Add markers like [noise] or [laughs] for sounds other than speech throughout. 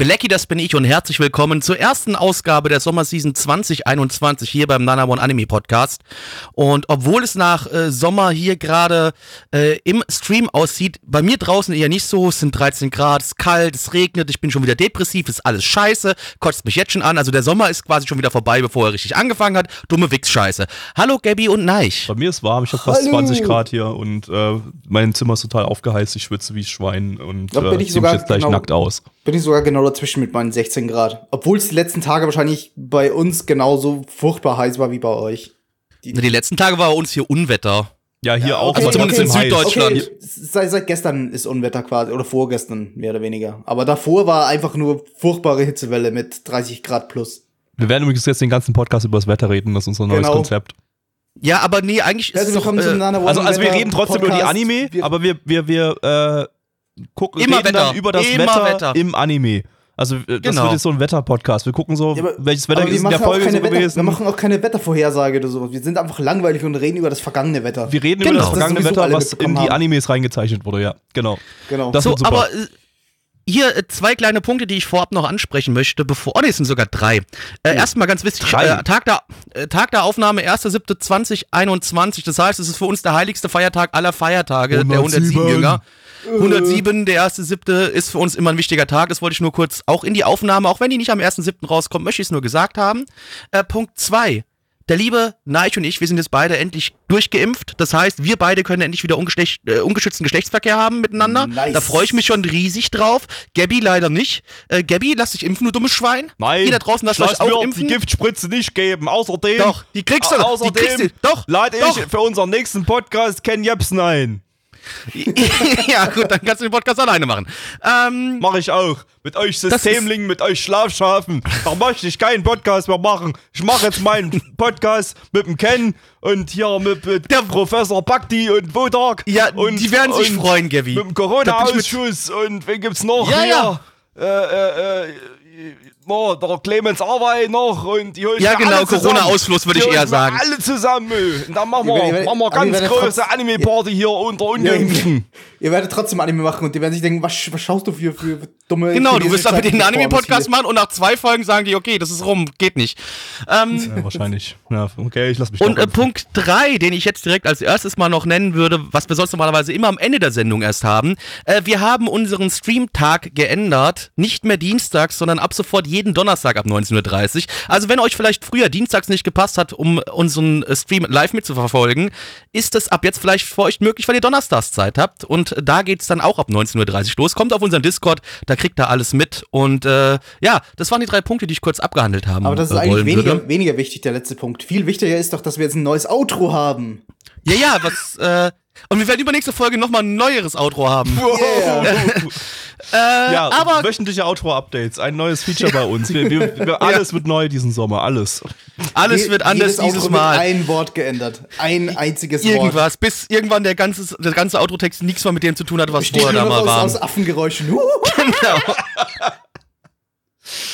Belecki, das bin ich und herzlich willkommen zur ersten Ausgabe der Sommerseason 2021 hier beim Nana One Anime Podcast. Und obwohl es nach äh, Sommer hier gerade äh, im Stream aussieht, bei mir draußen eher nicht so, es sind 13 Grad, es ist kalt, es regnet, ich bin schon wieder depressiv, ist alles scheiße, kotzt mich jetzt schon an. Also der Sommer ist quasi schon wieder vorbei, bevor er richtig angefangen hat. Dumme Wichs-Scheiße. Hallo Gabby und Neich. Bei mir ist warm, ich habe fast Hallo. 20 Grad hier und äh, mein Zimmer ist total aufgeheizt, ich schwitze wie Schwein und äh, ich zieh mich jetzt gleich genau- nackt aus. Bin ich sogar genau dazwischen mit meinen 16 Grad. Obwohl es die letzten Tage wahrscheinlich bei uns genauso furchtbar heiß war wie bei euch. Die letzten Tage war bei uns hier Unwetter. Ja, hier auch, also aber zumindest trotzdem heiß. Süddeutschland. Okay, seit, seit gestern ist Unwetter quasi, oder vorgestern mehr oder weniger. Aber davor war einfach nur furchtbare Hitzewelle mit 30 Grad plus. Wir werden übrigens jetzt den ganzen Podcast über das Wetter reden, das ist unser neues Genau. Konzept. Ja, aber nee, eigentlich ist Herzlich es doch, äh, Also, also wir reden trotzdem über die Podcast. Anime, Wir- aber wir, wir, wir äh, gucken Immer reden Wetter. dann über das Immer Wetter, Wetter. im Anime. Also äh, das Genau. wird jetzt so ein Wetter-Podcast. Wir gucken so, Ja, aber- welches Wetter ist in der machen auch Folge keine so Wetter, gewesen. Wir machen auch keine Wettervorhersage oder so. Wir sind einfach langweilig und reden über das vergangene Wetter. Wir reden Genau. über das Das vergangene sowieso Wetter, was in die haben. Animes reingezeichnet wurde, ja. Genau. genau. Das so, wird super. aber äh, hier äh, zwei kleine Punkte, die ich vorab noch ansprechen möchte, bevor. Oh, nee, es sind sogar drei. Äh, Erstmal ganz wichtig: äh, Tag, der, äh, Tag der Aufnahme 1.7.2021. Das heißt, es ist für uns der heiligste Feiertag aller Feiertage, der 107 Jünger. 107, der erste siebte ist für uns immer ein wichtiger Tag. Das wollte ich nur kurz auch in die Aufnahme, auch wenn die nicht am ersten siebten rauskommt, möchte ich es nur gesagt haben. Äh, Punkt zwei. Der liebe Neich und ich, wir sind jetzt beide endlich durchgeimpft. Das heißt, wir beide können endlich wieder ungeschlecht, äh, ungeschützten Geschlechtsverkehr haben miteinander. Nice. Da freue ich mich schon riesig drauf. Gabby leider nicht. Äh, Gabby, lass dich impfen, du dummes Schwein. Nein, Ihr da draußen lasst lass euch auch impfen. die Giftspritze nicht geben. Außerdem, Doch, die kriegst du. Au- Die kriegst du. Außerdem Doch, lade doch. ich für unseren nächsten Podcast Ken Jebsen ein. [laughs] ja, gut, dann kannst du den Podcast alleine machen. Ähm, Mache ich auch. Mit euch Systemlingen, mit euch Schlafschafen. Da möchte ich keinen Podcast mehr machen. Ich mache jetzt meinen [laughs] Podcast mit dem Ken und hier mit, mit Der- Professor Bakti und Wodak. ja, und, die werden sich freuen, Gabby. Mit dem Corona-Ausschuss und wen gibt's noch? Ja, hier? ja. Äh, äh, äh, oh, der Clemens Arwey noch und die Ja, wir genau. Corona-Ausfluss würde ich eher wir sagen. alle zusammen. Und dann machen wir, werdet- machen wir ganz werdet große Anime-Party hier unter Ja, Ungeimpften. [laughs] Ihr werdet trotzdem Anime machen und die werden sich denken, was, was schaust du für, für dumme Genau, du wirst damit den chinesische Anime-Podcast machen und nach zwei Folgen sagen die, okay, das ist rum, geht nicht. Ähm, Ja, wahrscheinlich. Ja, okay, ich lass mich und äh. Punkt drei, den ich jetzt direkt als erstes mal noch nennen würde, was wir sonst normalerweise immer am Ende der Sendung erst haben. Äh, wir haben unseren Streamtag geändert. Nicht mehr dienstags, sondern ab sofort jeden Donnerstag ab 19.30 Uhr. Also wenn euch vielleicht früher dienstags nicht gepasst hat, um unseren äh, Stream live mitzuverfolgen, ist es ab jetzt vielleicht für euch möglich, weil ihr donnerstags Zeit habt. Und da geht's dann auch ab 19.30 Uhr los. Kommt auf unseren Discord, da kriegt ihr alles mit. Und äh, ja, das waren die drei Punkte, die ich kurz abgehandelt haben Aber das ist äh, eigentlich weniger, würde. weniger wichtig, der letzte Punkt. Viel wichtiger ist doch, dass wir jetzt ein neues Outro haben. Ja, ja, was, äh, und wir werden übernächste Folge nochmal ein neueres Outro haben. [laughs] Yeah. [laughs] Äh, Ja, aber, wöchentliche Outro-Updates, ein neues Feature bei uns. Wir, wir, wir, [laughs] alles wird neu diesen Sommer, alles. alles Je- wird anders jedes dieses Outro Mal. Wird ein Wort geändert. Ein einziges Wort. Irgendwas, bis irgendwann der ganze, der ganze Outro-Text nichts mehr mit dem zu tun hat, was vorher da mal war. aus Affengeräuschen. Huhu. [laughs]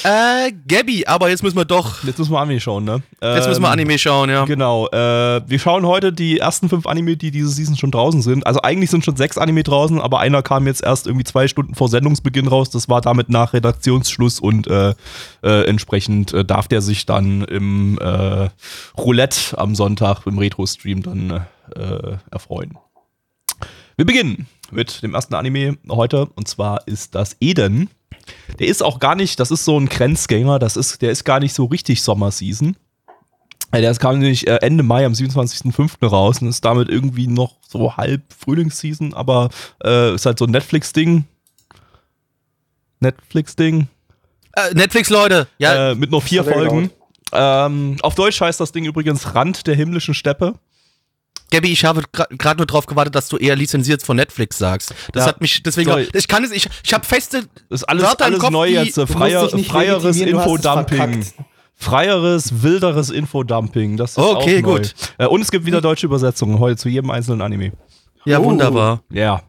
Äh, Gabby, aber jetzt müssen wir doch, Jetzt müssen wir Anime schauen, ne? jetzt müssen wir Ähm, Anime schauen, ja. Genau, äh, wir schauen heute die ersten fünf Anime, die diese Season schon draußen sind. Also eigentlich sind schon sechs Anime draußen, aber einer kam jetzt erst irgendwie zwei Stunden vor Sendungsbeginn raus. Das war damit nach Redaktionsschluss und äh, äh, entsprechend äh, darf der sich dann im äh, Roulette am Sonntag im Retro-Stream dann erfreuen. Wir beginnen mit dem ersten Anime heute und zwar ist das Eden. Der ist auch gar nicht, das ist so ein Grenzgänger, das ist, der ist gar nicht so richtig Sommerseason. Äh, Der kam nämlich äh, Ende Mai am 27.05. raus und ist damit irgendwie noch so halb Frühlingsseason, aber äh, ist halt so ein Netflix-Ding. Netflix-Ding. Äh, Netflix, Leute, ja, Äh, mit nur vier er Folgen. Ähm, auf Deutsch heißt das Ding übrigens Rand der himmlischen Steppe. Gabby, ich habe gerade nur drauf gewartet, dass du eher lizenziert von Netflix sagst. Das Ja, hat mich, deswegen, sorry. ich kann es, ich, ich habe feste Das ist alles, Wörter alles Kopf, neu jetzt. Freier, freieres Infodumping. Freieres, wilderes Infodumping. Das ist Okay, auch neu. gut. Äh, und es gibt wieder deutsche Übersetzungen heute zu jedem einzelnen Anime. Ja, Oh. wunderbar. Ja.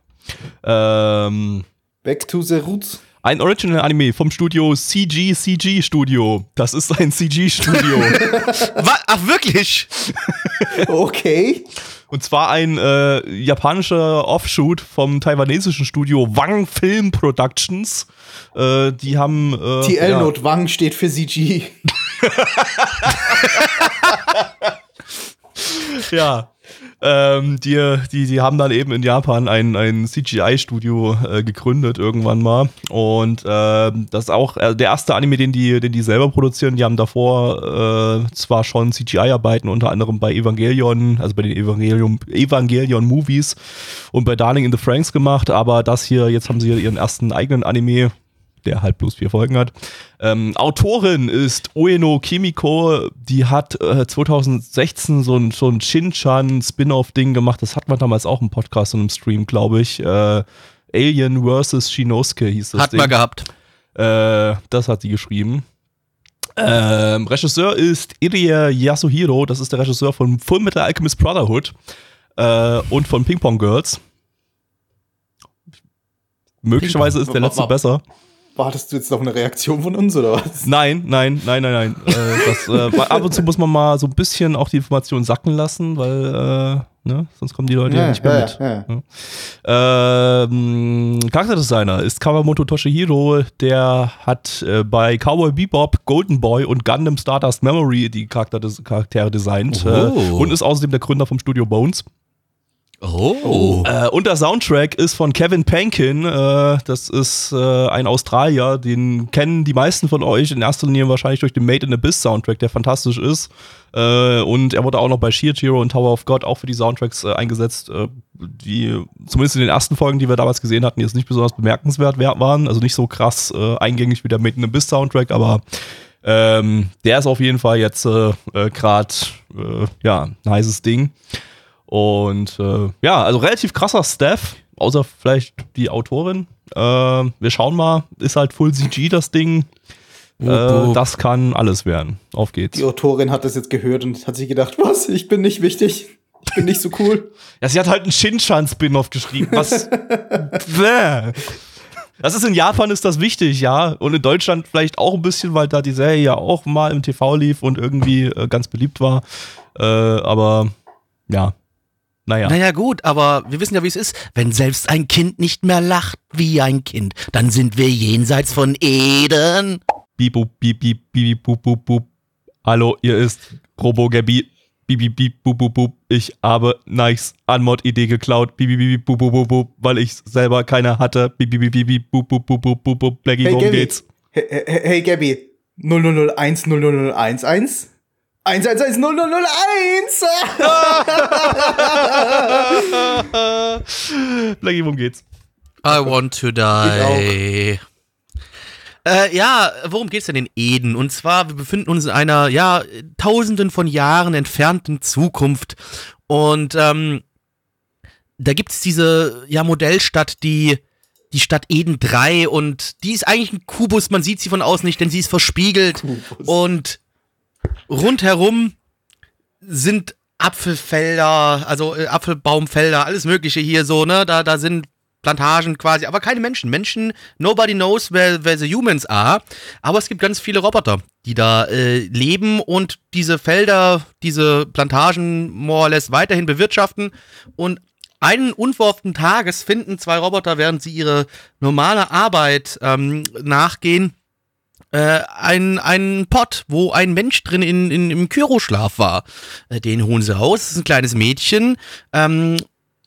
Ähm, Back to the roots. Ein Original-Anime vom Studio CG CG Studio. Das ist ein CG-Studio. [laughs] Ach, wirklich? Okay. Und zwar ein äh, japanischer Offshoot vom taiwanesischen Studio Wang Film Productions. Äh, die haben. Äh, TL ja, Not Wang steht für CG. [laughs] Ja. Ähm, die, die, die haben dann eben in Japan ein, ein CGI-Studio äh, gegründet irgendwann mal. Und ähm, das ist auch äh, der erste Anime, den die, den die selber produzieren. Die haben davor äh, zwar schon CGI-Arbeiten, unter anderem bei Evangelion, also bei den Evangelion, Evangelion-Movies und bei Darling in the Franks gemacht, aber das hier, jetzt haben sie ihren ersten eigenen Anime, der halt bloß vier Folgen hat. Ähm, Autorin ist Ueno Kimiko, die hat äh, 2016 so ein, so ein Shin-Chan-Spin-Off-Ding gemacht. Das hat man damals auch im Podcast und im Stream, glaube ich. Äh, Alien vs. Shinosuke hieß das Hat Ding. man gehabt. Äh, das hat sie geschrieben. Ähm, Regisseur ist Irie Yasuhiro, das ist der Regisseur von Full Metal Alchemist Brotherhood äh, und von Ping Pong Girls. Möglicherweise ist der letzte besser. Wartest du jetzt noch eine Reaktion von uns oder was? Nein, nein, nein, nein, nein. äh, das, äh, ab und zu muss man mal so ein bisschen auch die Informationen sacken lassen, weil äh, ne, sonst kommen die Leute ja, nicht mehr mit. ja, ja. Ähm, Charakterdesigner ist Kawamoto Toshihiro, der hat äh, bei Cowboy Bebop, Golden Boy und Gundam Stardust Memory die Charakter Charaktere designt Oh. äh, und ist außerdem der Gründer vom Studio Bones. Oh. Äh, und der Soundtrack ist von Kevin Pankin. Äh, das ist äh, ein Australier, den kennen die meisten von euch in erster Linie wahrscheinlich durch den Made in Abyss Soundtrack, der fantastisch ist. Äh, und er wurde auch noch bei Shield und Tower of God auch für die Soundtracks äh, eingesetzt, äh, die zumindest in den ersten Folgen, die wir damals gesehen hatten, jetzt nicht besonders bemerkenswert wer- waren. Also nicht so krass eingängig wie der Made in Abyss Soundtrack, aber ähm, der ist auf jeden Fall jetzt gerade ja, ein heißes Ding. Und äh, ja, also relativ krasser Staff, außer vielleicht die Autorin. Äh, wir schauen mal, ist halt Full CG das Ding. Äh, das kann alles werden. Auf geht's. Die Autorin hat das jetzt gehört und hat sich gedacht, was? Ich bin nicht wichtig. Ich bin nicht so cool. [laughs] Ja, sie hat halt einen Shin-Chan-Spin-Off geschrieben. Was? [laughs] Bäh. das ist in Japan ist das wichtig, ja. Und in Deutschland vielleicht auch ein bisschen, weil da die Serie ja auch mal im TV lief und irgendwie äh, ganz beliebt war. Äh, aber ja. Naja. Naja, gut, aber wir wissen ja, wie es ist. Wenn selbst ein Kind nicht mehr lacht wie ein Kind, dann sind wir jenseits von Eden. Boop, beep, beep, beep, boop, boop, boop. Hallo, ihr ist Robo Gabi. Beep, beep, boop, boop, boop. Ich habe Nikes Anmod-Idee geklaut. Beep, beep, boop, boop, boop, boop, weil ich selber keine hatte. Beep, beep, beep, boop, boop, boop, boop, boop, boop. Blackie, Hey, worum Gabi. geht's? Hey, hey, hey Gabby. 0001 0011 111 0001. [laughs] Blackie, worum geht's? I want to die. Äh, ja, worum geht's denn in Eden? Und zwar, wir befinden uns in einer, ja, tausenden von Jahren entfernten Zukunft. Und ähm, da gibt's diese, ja, Modellstadt, die, die Stadt Eden 3 und die ist eigentlich ein Kubus, man sieht sie von außen nicht, denn sie ist verspiegelt. Und rundherum sind Apfelfelder, also äh, Apfelbaumfelder, alles Mögliche hier so, ne? Da, da sind Plantagen quasi, aber keine Menschen. Menschen, nobody knows where, where the humans are. Aber es gibt ganz viele Roboter, die da äh, leben und diese Felder, diese Plantagen more or less weiterhin bewirtschaften. Und einen unverhofften Tages finden zwei Roboter, während sie ihre normale Arbeit ähm, nachgehen, äh, ein, ein Pott, wo ein Mensch drin in, in, im Kyroschlaf war. Äh, den holen sie raus, das ist ein kleines Mädchen, ähm,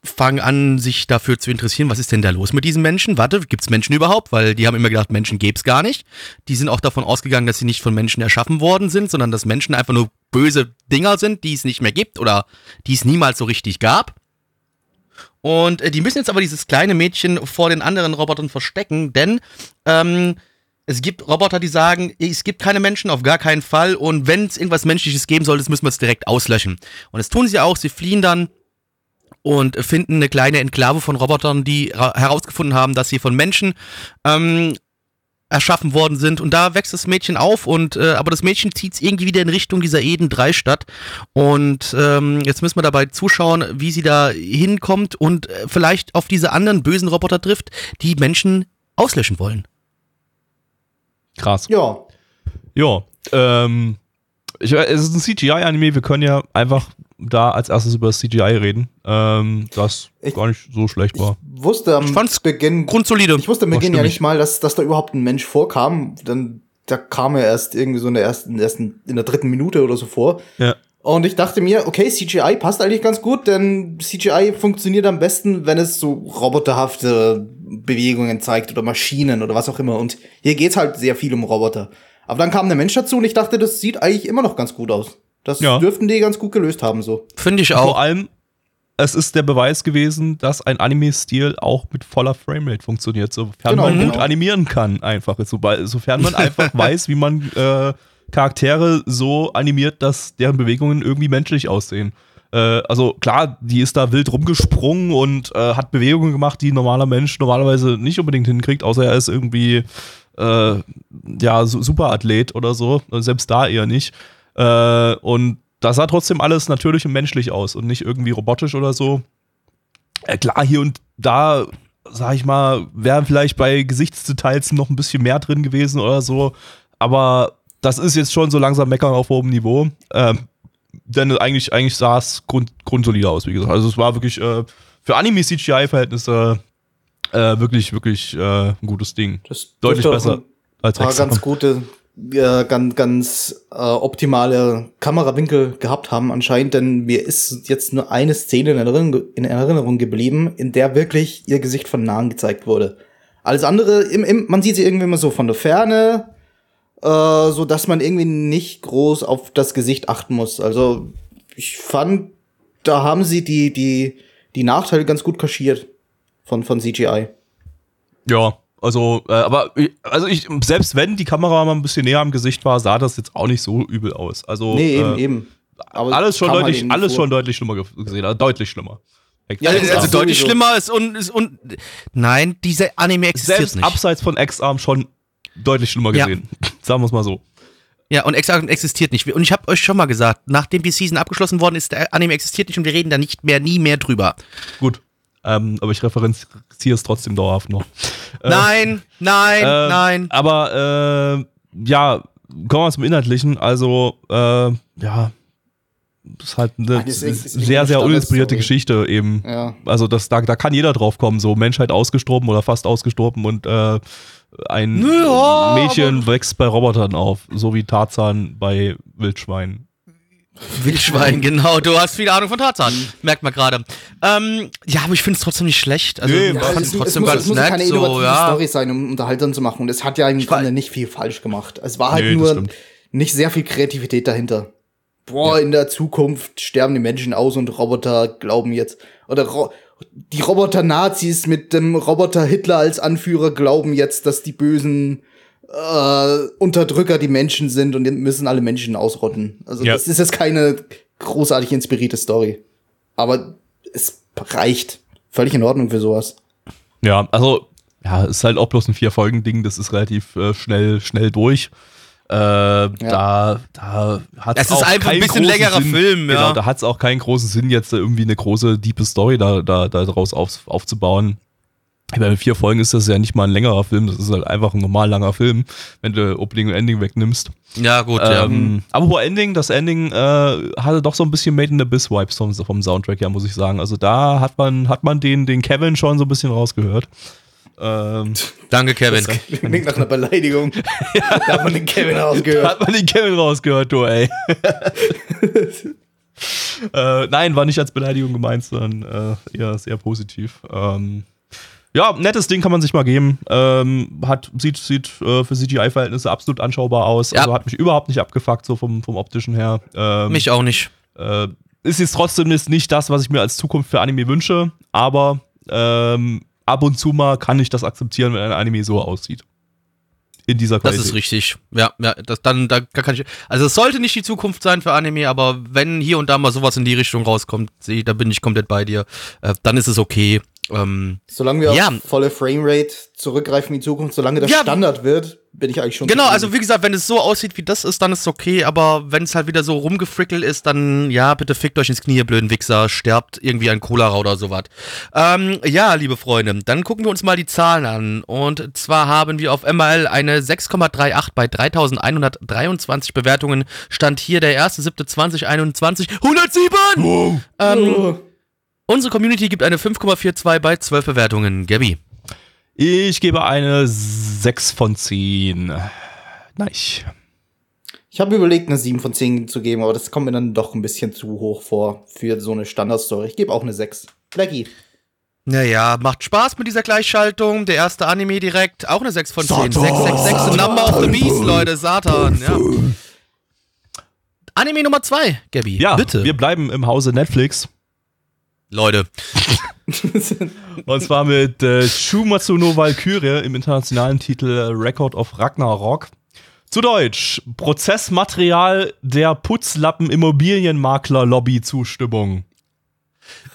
fangen an, sich dafür zu interessieren, was ist denn da los mit diesen Menschen? Warte, gibt's Menschen überhaupt? Weil die haben immer gedacht, Menschen gäb's gar nicht. Die sind auch davon ausgegangen, dass sie nicht von Menschen erschaffen worden sind, sondern dass Menschen einfach nur böse Dinger sind, die es nicht mehr gibt oder die es niemals so richtig gab. Und äh, die müssen jetzt aber dieses kleine Mädchen vor den anderen Robotern verstecken, denn ähm, es gibt Roboter, die sagen, es gibt keine Menschen, auf gar keinen Fall. Und wenn es irgendwas Menschliches geben soll, das müssen wir es direkt auslöschen. Und das tun sie auch. Sie fliehen dann und finden eine kleine Enklave von Robotern, die herausgefunden haben, dass sie von Menschen ähm, erschaffen worden sind und da wächst das Mädchen auf und äh, aber das Mädchen zieht es irgendwie wieder in Richtung dieser Eden 3 Stadt und ähm, jetzt müssen wir dabei zuschauen, wie sie da hinkommt und äh, vielleicht auf diese anderen bösen Roboter trifft, die Menschen auslöschen wollen. Krass. Ja. Ja, ähm, ich, es ist ein CGI-Anime, wir können ja einfach da als erstes über das CGI reden, ähm, das Ich- gar nicht so schlecht war. Ich wusste am Ich fand's Beginn, Grundsolide. ich wusste am Beginn ja nicht mal, dass, dass da überhaupt ein Mensch vorkam. Dann, da kam er erst irgendwie so in der ersten, in der ersten, in der dritten Minute oder so vor. Ja. Und ich dachte mir, okay, CGI passt eigentlich ganz gut, denn CGI funktioniert am besten, wenn es so roboterhafte Bewegungen zeigt oder Maschinen oder was auch immer. Und hier geht's halt sehr viel um Roboter. Aber dann kam der Mensch dazu und ich dachte, das sieht eigentlich immer noch ganz gut aus. Das Ja. dürften die ganz gut gelöst haben, so. Finde ich Vor auch. allem, es ist der Beweis gewesen, dass ein Anime-Stil auch mit voller Framerate funktioniert, sofern Genau, man gut genau. animieren kann, einfach. Sobald- Sofern man [laughs] einfach weiß, wie man äh, Charaktere so animiert, dass deren Bewegungen irgendwie menschlich aussehen. Äh, also klar, die ist da wild rumgesprungen und äh, hat Bewegungen gemacht, die ein normaler Mensch normalerweise nicht unbedingt hinkriegt, außer er ist irgendwie äh, ja, su- Superathlet oder so. Selbst da eher nicht. Äh, und das sah trotzdem alles natürlich und menschlich aus und nicht irgendwie robotisch oder so. Äh, klar, hier und da, sag ich mal, wären vielleicht bei Gesichtsdetails noch ein bisschen mehr drin gewesen oder so. Aber das ist jetzt schon so langsam meckern auf hohem Niveau. Ähm, denn eigentlich, eigentlich sah es grund, grundsolide aus, wie gesagt. Also es war wirklich äh, für Anime-CGI-Verhältnisse äh, wirklich, wirklich äh, ein gutes Ding. Das Deutlich besser ein als paar Hexer. ganz gute, äh, ganz, ganz äh, optimale Kamerawinkel gehabt haben anscheinend, denn mir ist jetzt nur eine Szene in Erinnerung, in Erinnerung geblieben, in der wirklich ihr Gesicht von nahen gezeigt wurde. Alles andere, im, im, man sieht sie irgendwie immer so von der Ferne, äh, so dass man irgendwie nicht groß auf das Gesicht achten muss. Also ich fand, da haben sie die, die, die Nachteile ganz gut kaschiert von, von CGI. Ja, also, äh, aber ich- also ich, selbst wenn die Kamera mal ein bisschen näher am Gesicht war, sah das jetzt auch nicht so übel aus. Also Nee, eben, äh, eben. Aber alles schon halt deutlich, eben alles vor. schon deutlich schlimmer ge- gesehen, also deutlich schlimmer. Ja, Ja, also ja, deutlich schlimmer ist und, ist und nein, diese Anime existiert Selbst nicht. abseits von X-Arm schon deutlich schlimmer Ja. gesehen. [laughs] Sagen wir es mal so. Ja, und Ex existiert nicht. Und ich habe euch schon mal gesagt, nachdem die Season abgeschlossen worden ist, der Anime existiert nicht und wir reden da nicht mehr, nie mehr drüber. Gut. Ähm, aber ich referenziere es trotzdem dauerhaft noch. Äh, nein, nein, äh, nein. Aber äh, ja, kommen wir zum Inhaltlichen. Also, äh, ja, ist halt eine das ist- ist sehr, sehr uninspirierte. Geschichte eben. Ja. Also das, da, da kann jeder drauf kommen, so Menschheit ausgestorben oder fast ausgestorben und äh, ein Ja, Mädchen wächst bei Robotern auf, so wie Tarzan bei Wildschweinen. Wildschwein, [laughs] genau. Du hast viel Ahnung von Tarzan. Merkt man gerade. Ähm, ja, aber ich finde es trotzdem nicht schlecht. Also, Nee, ich ja, fand es, es trotzdem muss, ganz es muss nett. keine So, innovative ja. Story sein, um unterhaltsam zu machen. Und es hat ja im Grunde nicht viel falsch gemacht. Es war halt Nee, nur nicht sehr viel Kreativität dahinter. Boah, in der Zukunft sterben die Menschen aus und Roboter glauben jetzt. Oder Ro die Roboter-Nazis mit dem Roboter Hitler als Anführer glauben jetzt, dass die bösen äh, Unterdrücker die Menschen sind und müssen alle Menschen ausrotten. Also Ja. das ist jetzt keine großartig inspirierte Story. Aber es reicht. Völlig in Ordnung für sowas. Ja, also, ja, ist halt auch bloß ein Vier-Folgen-Ding, das ist relativ äh, schnell, schnell durch. Äh, Da, da hat Es ist einfach ein bisschen längerer Film, ja. Genau, da hat es auch keinen großen Sinn, jetzt irgendwie eine große, diepe Story da, da, da draus auf, aufzubauen. Bei vier Folgen ist das ja nicht mal ein längerer Film, das ist halt einfach ein normal langer Film, wenn du Opening und Ending wegnimmst. Ja, gut, ja. Ähm, aber wo Ending, das Ending äh, hatte doch so ein bisschen Made in the Abyss Vibes vom, vom Soundtrack, ja, muss ich sagen. Also da hat man, hat man den, den Kevin schon so ein bisschen rausgehört. Ähm, Danke, Kevin. Klingt nach einer Beleidigung. [laughs] Da hat man den Kevin ausgehört. hat man den Kevin rausgehört, du, ey. [laughs] äh, nein, war nicht als Beleidigung gemeint, sondern äh, eher sehr positiv. Ähm, ja, nettes Ding kann man sich mal geben. Ähm, hat, sieht sieht äh, für CGI-Verhältnisse absolut anschaubar aus. Ja. Also hat mich überhaupt nicht abgefuckt, so vom, vom optischen her. Ähm, Mich auch nicht. Äh, ist jetzt trotzdem jetzt nicht das, was ich mir als Zukunft für Anime wünsche, aber ähm, ab und zu mal kann ich das akzeptieren, wenn ein Anime so aussieht. in dieser Das Qualität. ist richtig. Ja, ja, das dann, da kann ich. Also es sollte nicht die Zukunft sein für Anime, aber wenn hier und da mal sowas in die Richtung rauskommt, sehe ich, da bin ich komplett bei dir. Äh, dann ist es okay. Ähm, Solange wir Ja. auf volle Framerate zurückgreifen in die Zukunft, solange das Ja. Standard wird, bin ich eigentlich schon genau, also wie gesagt, wenn es so aussieht wie das ist, dann ist es okay, aber wenn es halt wieder so rumgefrickelt ist, dann ja, bitte fickt euch ins Knie, ihr blöden Wichser, sterbt irgendwie an Cholera oder sowas. Ähm, ja, liebe Freunde, dann gucken wir uns mal die Zahlen an. Und zwar haben wir auf MRL eine 6,38 bei 3123 Bewertungen. Stand hier der 1.7.2021. 107! Ähm, Oh. unsere Community gibt eine 5,42 bei 12 Bewertungen. Gabby. Ich gebe eine 6 von 10. Nein. Ich habe überlegt, eine 7 von 10 zu geben, aber das kommt mir dann doch ein bisschen zu hoch vor für so eine Standardstory. Ich gebe auch eine 6. Blackie. Naja, macht Spaß mit dieser Gleichschaltung. Der erste Anime direkt, auch eine 6 von 10. Satan. 666, the number of the beast, Leute, Satan. Ja. Anime Nummer 2, Gabby. Ja, bitte. wir bleiben im Hause Netflix. Leute. Und zwar mit äh, Shumatsu no Valkyrie im internationalen Titel äh, Record of Ragnarok. Zu Deutsch, Prozessmaterial der Putzlappen Immobilienmakler Lobby Zustimmung.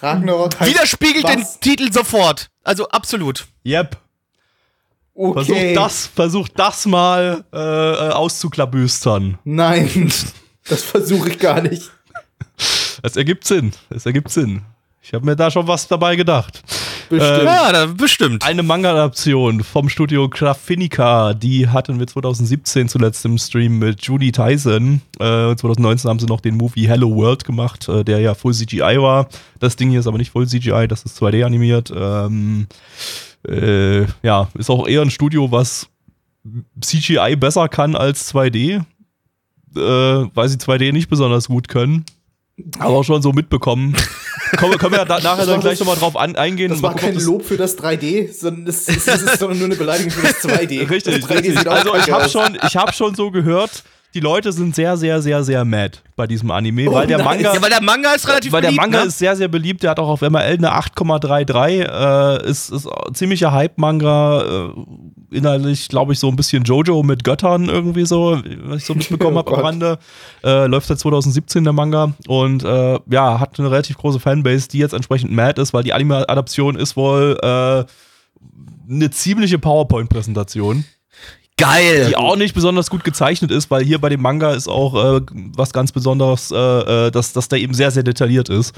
Ragnarok heißt Widerspiegelt den was? Titel sofort. Also absolut. Yep. Okay. Versucht das, versucht das mal äh, äh, auszuklabüstern. Nein, das versuche ich gar nicht. Es ergibt Sinn. Es ergibt Sinn. Ich habe mir da schon was dabei gedacht. Bestimmt. Ja, da, bestimmt. Eine Manga-Adaption vom Studio Graphinica, die hatten wir 2017 zuletzt im Stream mit Judy Tyson. Äh, 2019 haben sie noch den Movie Hello World gemacht, äh, der ja Full CGI war. Das Ding hier ist aber nicht Full CGI, das ist 2D animiert. Ähm, äh, ja, ist auch eher ein Studio, was CGI besser kann als 2D, äh, weil sie 2D nicht besonders gut können. Aber schon so mitbekommen. [laughs] Kommen, können wir da, nachher dann gleich nochmal drauf an, eingehen. Das war gucken, kein Lob für das 3D, sondern es ist, es ist sondern nur eine Beleidigung für das 2D. [laughs] Richtig, das 3D richtig. sieht auch Also ich habe schon, ich hab schon so gehört, die Leute sind sehr, sehr, sehr, sehr mad bei diesem Anime, Oh, weil der. Manga, ja, weil der Manga ist relativ weil der beliebt, Manga ne? ist sehr, sehr beliebt. Der hat auch auf MRL eine 8,33. Äh, ist, ist ziemlicher Hype-Manga. Äh, inhaltlich, glaube ich, so ein bisschen Jojo mit Göttern irgendwie so, was ich so mitbekommen [laughs] Oh habe am. Rande. Äh, läuft seit 2017 der Manga und äh, ja, hat eine relativ große Fanbase, die jetzt entsprechend mad ist, weil die Anime-Adaption ist wohl äh, eine ziemliche PowerPoint-Präsentation Geil. die auch nicht besonders gut gezeichnet ist, weil hier bei dem Manga ist auch äh, was ganz Besonderes, äh, äh, dass, dass der eben sehr, sehr detailliert ist.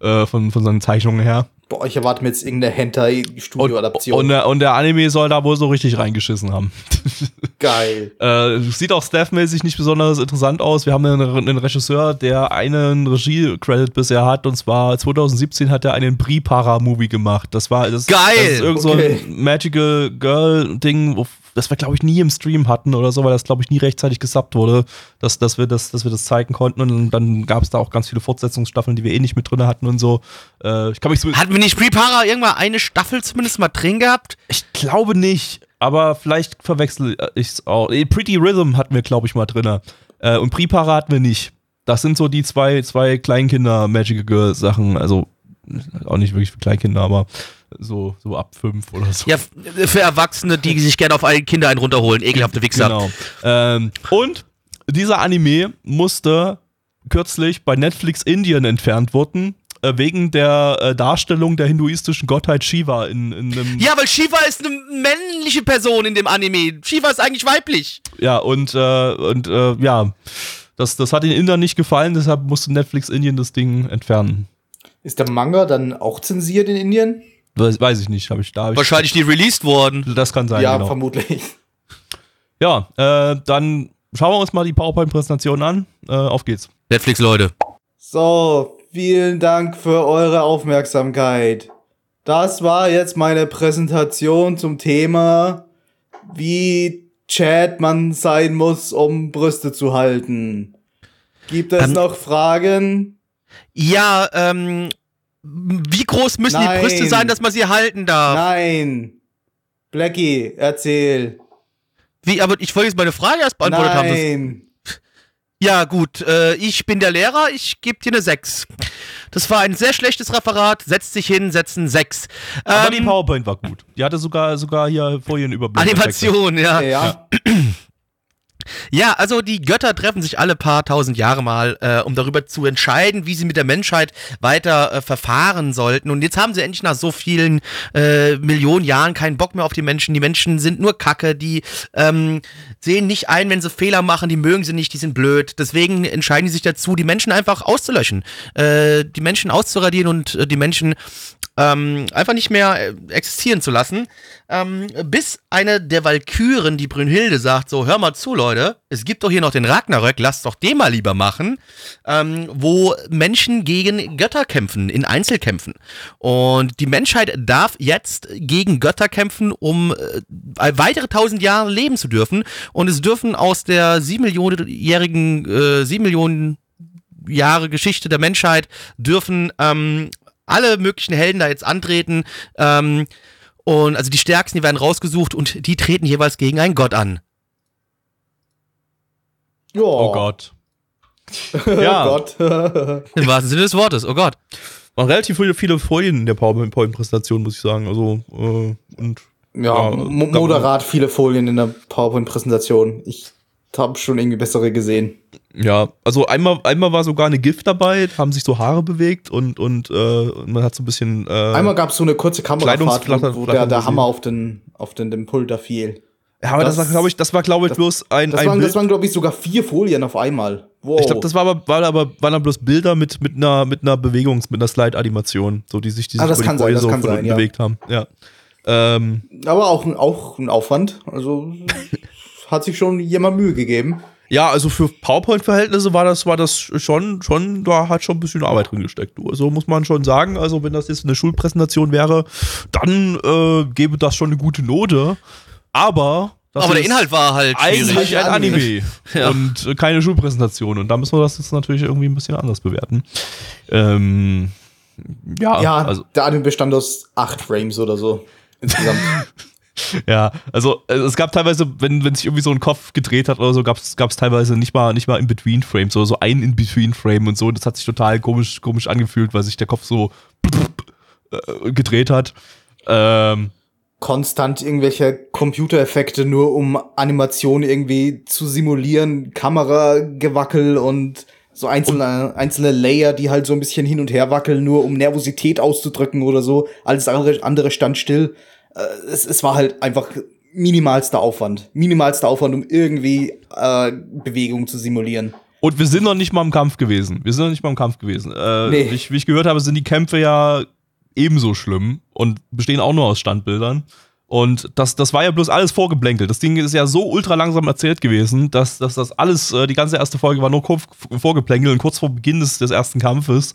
Äh, von, von seinen Zeichnungen her. Boah, ich erwarte mir jetzt irgendeine Und, Hentai-Studio-Adaption. und, der, und der Anime soll da wohl so richtig reingeschissen haben. [laughs] Geil. Äh, sieht auch staffmäßig nicht besonders interessant aus. Wir haben einen, einen Regisseur, der einen Regie-Credit bisher hat, und zwar 2017 hat er einen Bri-Para-Movie gemacht. Das war das, Geil! Das ist irgend so Okay. ein Magical Girl-Ding, wo- das wir, glaube ich, nie im Stream hatten oder so, weil das, glaube ich, nie rechtzeitig gesubbt wurde, dass, dass, wir das, dass wir das zeigen konnten. Und dann gab es da auch ganz viele Fortsetzungsstaffeln, die wir eh nicht mit drin hatten und so. Äh, ich kann mich so Hatten wir nicht Prepara irgendwann eine Staffel zumindest mal drin gehabt? ich glaube nicht, aber vielleicht verwechsel ich es auch. Eh, Pretty Rhythm hatten wir, glaube ich, mal drin. Äh, und Pripara hatten wir nicht. Das sind so die zwei, zwei Kleinkinder Magical Girl Sachen. Also auch nicht wirklich für Kleinkinder, aber so, so ab fünf oder so. Ja, für Erwachsene, die sich gerne auf alle Kinder einen runterholen. Ekelhafte Wichser. Genau. Ähm, und dieser Anime musste kürzlich bei Netflix Indien entfernt wurden, äh, wegen der äh, Darstellung der hinduistischen Gottheit Shiva in, in einem. Ja, weil Shiva ist eine männliche Person in dem Anime. Shiva ist eigentlich weiblich. Ja, und, äh, und äh, ja, das, das hat den Indern nicht gefallen, deshalb musste Netflix Indien das Ding entfernen. Ist der Manga dann auch zensiert in Indien? Weiß, weiß ich nicht, habe ich da. Hab ich, Wahrscheinlich nie released worden. Das kann sein, ja, genau. vermutlich. Ja, äh, dann schauen wir uns mal die PowerPoint-Präsentation an. Äh, auf geht's. Netflix, Leute. So, vielen Dank für eure Aufmerksamkeit. Das war jetzt meine Präsentation zum Thema, wie Chat man sein muss, um Brüste zu halten. Gibt es Ähm, noch Fragen? Ja, ähm, wie groß müssen Nein. die Brüste sein, dass man sie halten darf? Nein. Blackie, erzähl. Wie, aber ich wollte jetzt meine Frage erst beantwortet haben. Das, Nein. Ja, gut, äh, ich bin der Lehrer, ich gebe dir eine 6. Das war ein sehr schlechtes Referat, setzt sich hin, setzen 6. Aber die PowerPoint war gut. Die hatte sogar, sogar hier Folienüberblick. Animation, ja. Ja, [clears throat] ja. Ja, also die Götter treffen sich alle paar tausend Jahre mal, äh, um darüber zu entscheiden, wie sie mit der Menschheit weiter äh, verfahren sollten. Und jetzt haben sie endlich nach so vielen äh, Millionen Jahren keinen Bock mehr auf die Menschen. Die Menschen sind nur Kacke, die ähm, sehen nicht ein, wenn sie Fehler machen, die mögen sie nicht, die sind blöd. Deswegen entscheiden sie sich dazu, die Menschen einfach auszulöschen, äh, die Menschen auszuradieren und äh, die Menschen ähm, einfach nicht mehr äh, existieren zu lassen, ähm, bis eine der Walküren, die Brünnhilde, sagt so, hör mal zu, Leute, es gibt doch hier noch den Ragnarök, lasst doch den mal lieber machen, ähm, wo Menschen gegen Götter kämpfen, in Einzelkämpfen. Und die Menschheit darf jetzt gegen Götter kämpfen, um äh, weitere tausend Jahre leben zu dürfen. Und es dürfen aus der sieben Millionenjährigen, äh, sieben Millionen Jahre Geschichte der Menschheit dürfen ähm, alle möglichen Helden da jetzt antreten. Ähm, und also die Stärksten, die werden rausgesucht und die treten jeweils gegen einen Gott an. Ja. Oh Gott. Oh [laughs] Ja. Gott. [laughs] Im wahrsten Sinne des Wortes, oh Gott. Waren relativ viele, Folien in der PowerPoint-Präsentation, muss ich sagen. Also, äh, und ja, Ja, moderat viele Folien in der PowerPoint-Präsentation. Ich habe schon irgendwie bessere gesehen. Ja, also einmal, einmal war sogar eine Gift dabei, haben sich so Haare bewegt und, und äh, man hat so ein bisschen. Äh, Einmal gab es so eine kurze Kamerafahrt, wo, wo der, der. Hammer auf den, auf den, den Pult da fiel. ja, aber das, das- war, glaube ich, das war, glaube ich, das- bloß ein, Das ein waren, Bild. das waren glaube ich, sogar vier Folien auf einmal. Wow. ich glaube, das war aber, war aber, waren dann bloß Bilder mit, mit einer, mit einer Bewegungs-, mit einer Slide-Animation, so die sich, die Ah, das kann sein, das so kann sein, ja. bewegt haben. Ja. Ähm, Aber auch, auch ein Aufwand. Also [laughs] hat sich schon jemand Mühe gegeben. Ja, also für PowerPoint-Verhältnisse war das, war das schon, schon, da hat schon ein bisschen Arbeit drin gesteckt. Also muss man schon sagen, also wenn das jetzt eine Schulpräsentation wäre, dann äh, gäbe das schon eine gute Note. Aber das Aber der Inhalt war halt eigentlich ein Anime. Anime Ja. und äh, keine Schulpräsentation. Und da müssen wir das jetzt natürlich irgendwie ein bisschen anders bewerten. Ähm, ja, Ja, also der Anime bestand aus acht Frames oder so. Insgesamt. [laughs] [laughs] Ja, also äh, es gab teilweise, wenn, wenn sich irgendwie so ein Kopf gedreht hat oder so, gab es teilweise nicht mal, nicht mal In-Between-Frames oder so ein In-Between-Frame und so. Das hat sich total komisch, komisch angefühlt, weil sich der Kopf so äh, gedreht hat. Ähm, Konstant irgendwelche Computereffekte, nur um Animationen irgendwie zu simulieren, Kameragewackel und so einzelne, einzelne Layer, die halt so ein bisschen hin und her wackeln, nur um Nervosität auszudrücken oder so. Alles andere, andere stand still. Äh, es, es war halt einfach minimalster Aufwand. Minimalster Aufwand, um irgendwie äh, Bewegung zu simulieren. und wir sind noch nicht mal im Kampf gewesen. Wir sind noch nicht mal im Kampf gewesen. Äh, Nee. wie, ich, wie ich gehört habe, sind die Kämpfe ja ebenso schlimm und bestehen auch nur aus Standbildern. Und das, das war ja bloß alles vorgeblänkelt. Das Ding ist ja so ultra langsam erzählt gewesen, dass, dass das alles, äh, die ganze erste Folge war nur kurz vorgeplänkelt und kurz vor Beginn des, des ersten Kampfes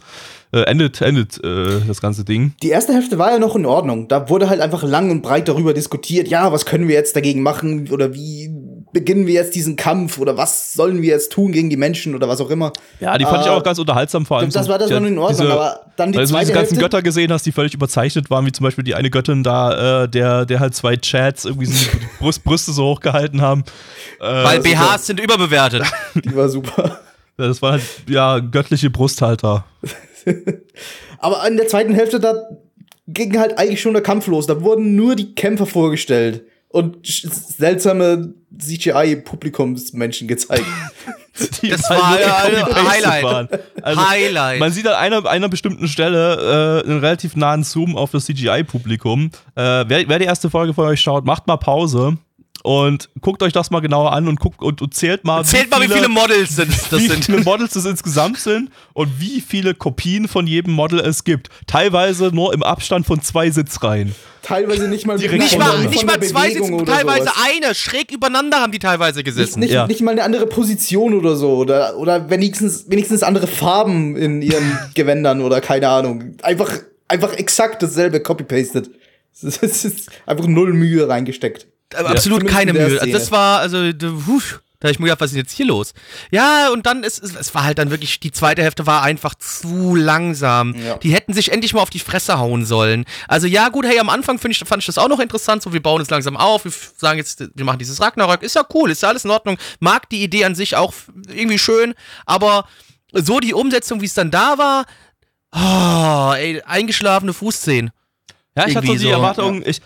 äh, endet, endet äh, das ganze Ding. Die erste Hälfte war ja noch in Ordnung. Da wurde halt einfach lang und breit darüber diskutiert, ja, was können wir jetzt dagegen machen oder wie beginnen wir jetzt diesen Kampf oder was sollen wir jetzt tun gegen die Menschen oder was auch immer. Ja, die fand ich Äh, auch ganz unterhaltsam, vor allem. das war- das war die- nun in Ordnung, aber dann die weil du so diese zweite ganzen Hälfte- Götter gesehen hast, die völlig überzeichnet waren, wie zum Beispiel die eine Göttin da, äh, der, der halt zwei Chats irgendwie so die [laughs] Brust, Brüste so hochgehalten haben. Äh, Weil BHs sind überbewertet. [laughs] Die war super. das waren halt, ja, göttliche Brusthalter. [laughs] Aber in der zweiten Hälfte, da ging halt eigentlich schon der Kampf los. Da wurden nur die Kämpfer vorgestellt und seltsame CGI-Publikumsmenschen gezeigt. [laughs] Die Das halt war ja ein Highlight. waren. Also, Highlight. Man sieht an einer, einer bestimmten Stelle äh, einen relativ nahen Zoom auf das CGI-Publikum. Äh, wer, wer die erste Folge von euch schaut, macht mal Pause und guckt euch das mal genauer an und guckt und, und zählt mal. Zählt mal, wie viele Models sind, das [laughs] wie sind. viele Models es insgesamt sind und wie viele Kopien von jedem Model es gibt. Teilweise nur im Abstand von zwei Sitzreihen. Teilweise nicht mal Direkt Nicht mal, nicht von mal zwei oder teilweise sowas. eine. Schräg übereinander haben die teilweise Nicht, gesessen. nicht, Ja. nicht mal eine andere Position oder so. Oder, oder wenigstens, wenigstens andere Farben in ihren [laughs] Gewändern oder keine Ahnung. Einfach, einfach exakt dasselbe copy-pasted. [laughs] Es ist einfach null Mühe reingesteckt. Absolut keine Mühe. Also Szene. das war, also, husch, Da hab ich mir gedacht, was ist denn jetzt hier los? Ja, und dann ist es es war halt dann wirklich, die zweite Hälfte war einfach zu langsam. Ja. Die hätten sich endlich mal auf die Fresse hauen sollen. Also ja, gut, hey, am Anfang ich, fand ich das auch noch interessant, so wir bauen es langsam auf, wir sagen jetzt, wir machen dieses Ragnarök, ist ja cool, ist ja alles in Ordnung, mag die Idee an sich auch irgendwie schön, aber so die Umsetzung, wie es dann da war, oh, ey, eingeschlafene Fußzehen. Ja, ich hatte so die so, Erwartung, ich,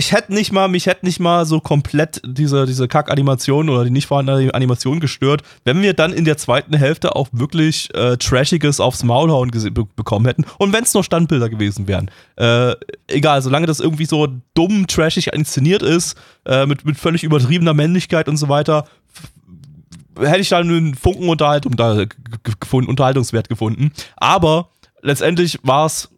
ich hätte nicht mal, mich hätte nicht mal so komplett diese, diese Kack-Animation oder die nicht vorhandene Animation gestört, wenn wir dann in der zweiten Hälfte auch wirklich äh, Trashiges aufs Maulhauen gese- be bekommen hätten. Und wenn es nur Standbilder gewesen wären. Äh, egal, solange das irgendwie so dumm, trashig inszeniert ist, äh, mit, mit völlig übertriebener Männlichkeit und so weiter, hätte ich da einen Funken da gefunden, Unterhaltungswert gefunden. Aber letztendlich war es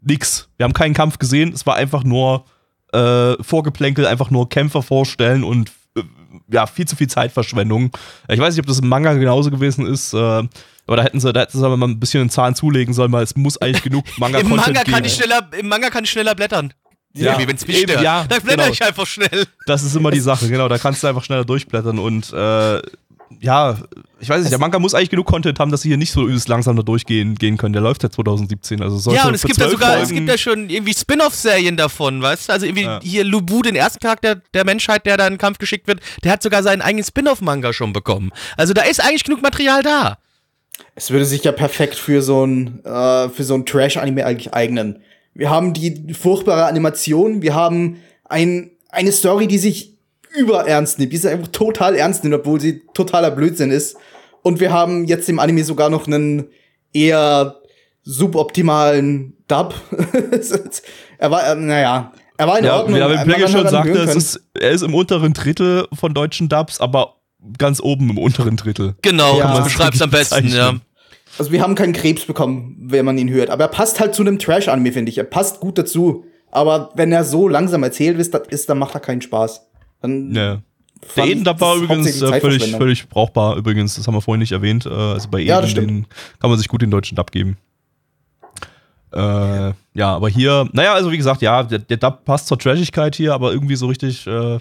nix. Wir haben keinen Kampf gesehen, es war einfach nur äh, Vorgeplänkel, einfach nur Kämpfer vorstellen und äh, ja, viel zu viel Zeitverschwendung. Ich weiß nicht, ob das im Manga genauso gewesen ist, äh, aber da hätten sie, da hätten sie aber mal ein bisschen den Zahn zulegen sollen, weil es muss eigentlich genug [laughs] Im Manga-Content Manga kann geben. ich schneller, im Manga kann ich schneller blättern. Ja, Irgendwie, wenn's mich eben, stört. ja, da blätter genau. ich einfach schnell. Das ist immer die Sache, genau. Da kannst du einfach schneller durchblättern und äh, ja, ich weiß nicht, der Manga muss eigentlich genug Content haben, dass sie hier nicht so übelst langsam da durchgehen gehen können. Der läuft ja 2017, also sollte Ja, und es gibt ja 12 sogar, es Folgen- gibt ja schon irgendwie Spin-off-Serien davon, weißt du? Also irgendwie Ja. hier Lubu, den ersten Charakter der Menschheit, der da in den Kampf geschickt wird, der hat sogar seinen eigenen Spin-off-Manga schon bekommen. Also da ist eigentlich genug Material da. Es würde sich ja perfekt für so ein, äh, für so ein Trash-Anime eigentlich eignen. Wir haben die furchtbare Animation, wir haben ein, eine Story, die sich überernst nimmt, die sich einfach total ernst nimmt, obwohl sie totaler Blödsinn ist. Und wir haben jetzt im Anime sogar noch einen eher suboptimalen Dub. [laughs] er war, äh, naja, er war in Ja, Ordnung. Man Blacke hat schon daran sagte, ist, er ist im unteren Drittel von deutschen Dubs, aber ganz oben im unteren Drittel. Genau, Ja. du beschreibst am besten, ja. bezeichnen. Also wir haben keinen Krebs bekommen, wenn man ihn hört. Aber er passt halt zu einem Trash-Anime, finde ich. Er passt gut dazu. Aber wenn er so langsam erzählt ist, das ist dann macht er keinen Spaß. Dann Ja. Der Eden ist übrigens äh, völlig, völlig brauchbar, übrigens, das haben wir vorhin nicht erwähnt. Äh, also bei Eden, Ja, das stimmt. den kann man sich gut den deutschen Dub geben. Äh, ja, aber hier, naja, also wie gesagt, ja, der, der Dub passt zur Trashigkeit hier, aber irgendwie so richtig. Äh,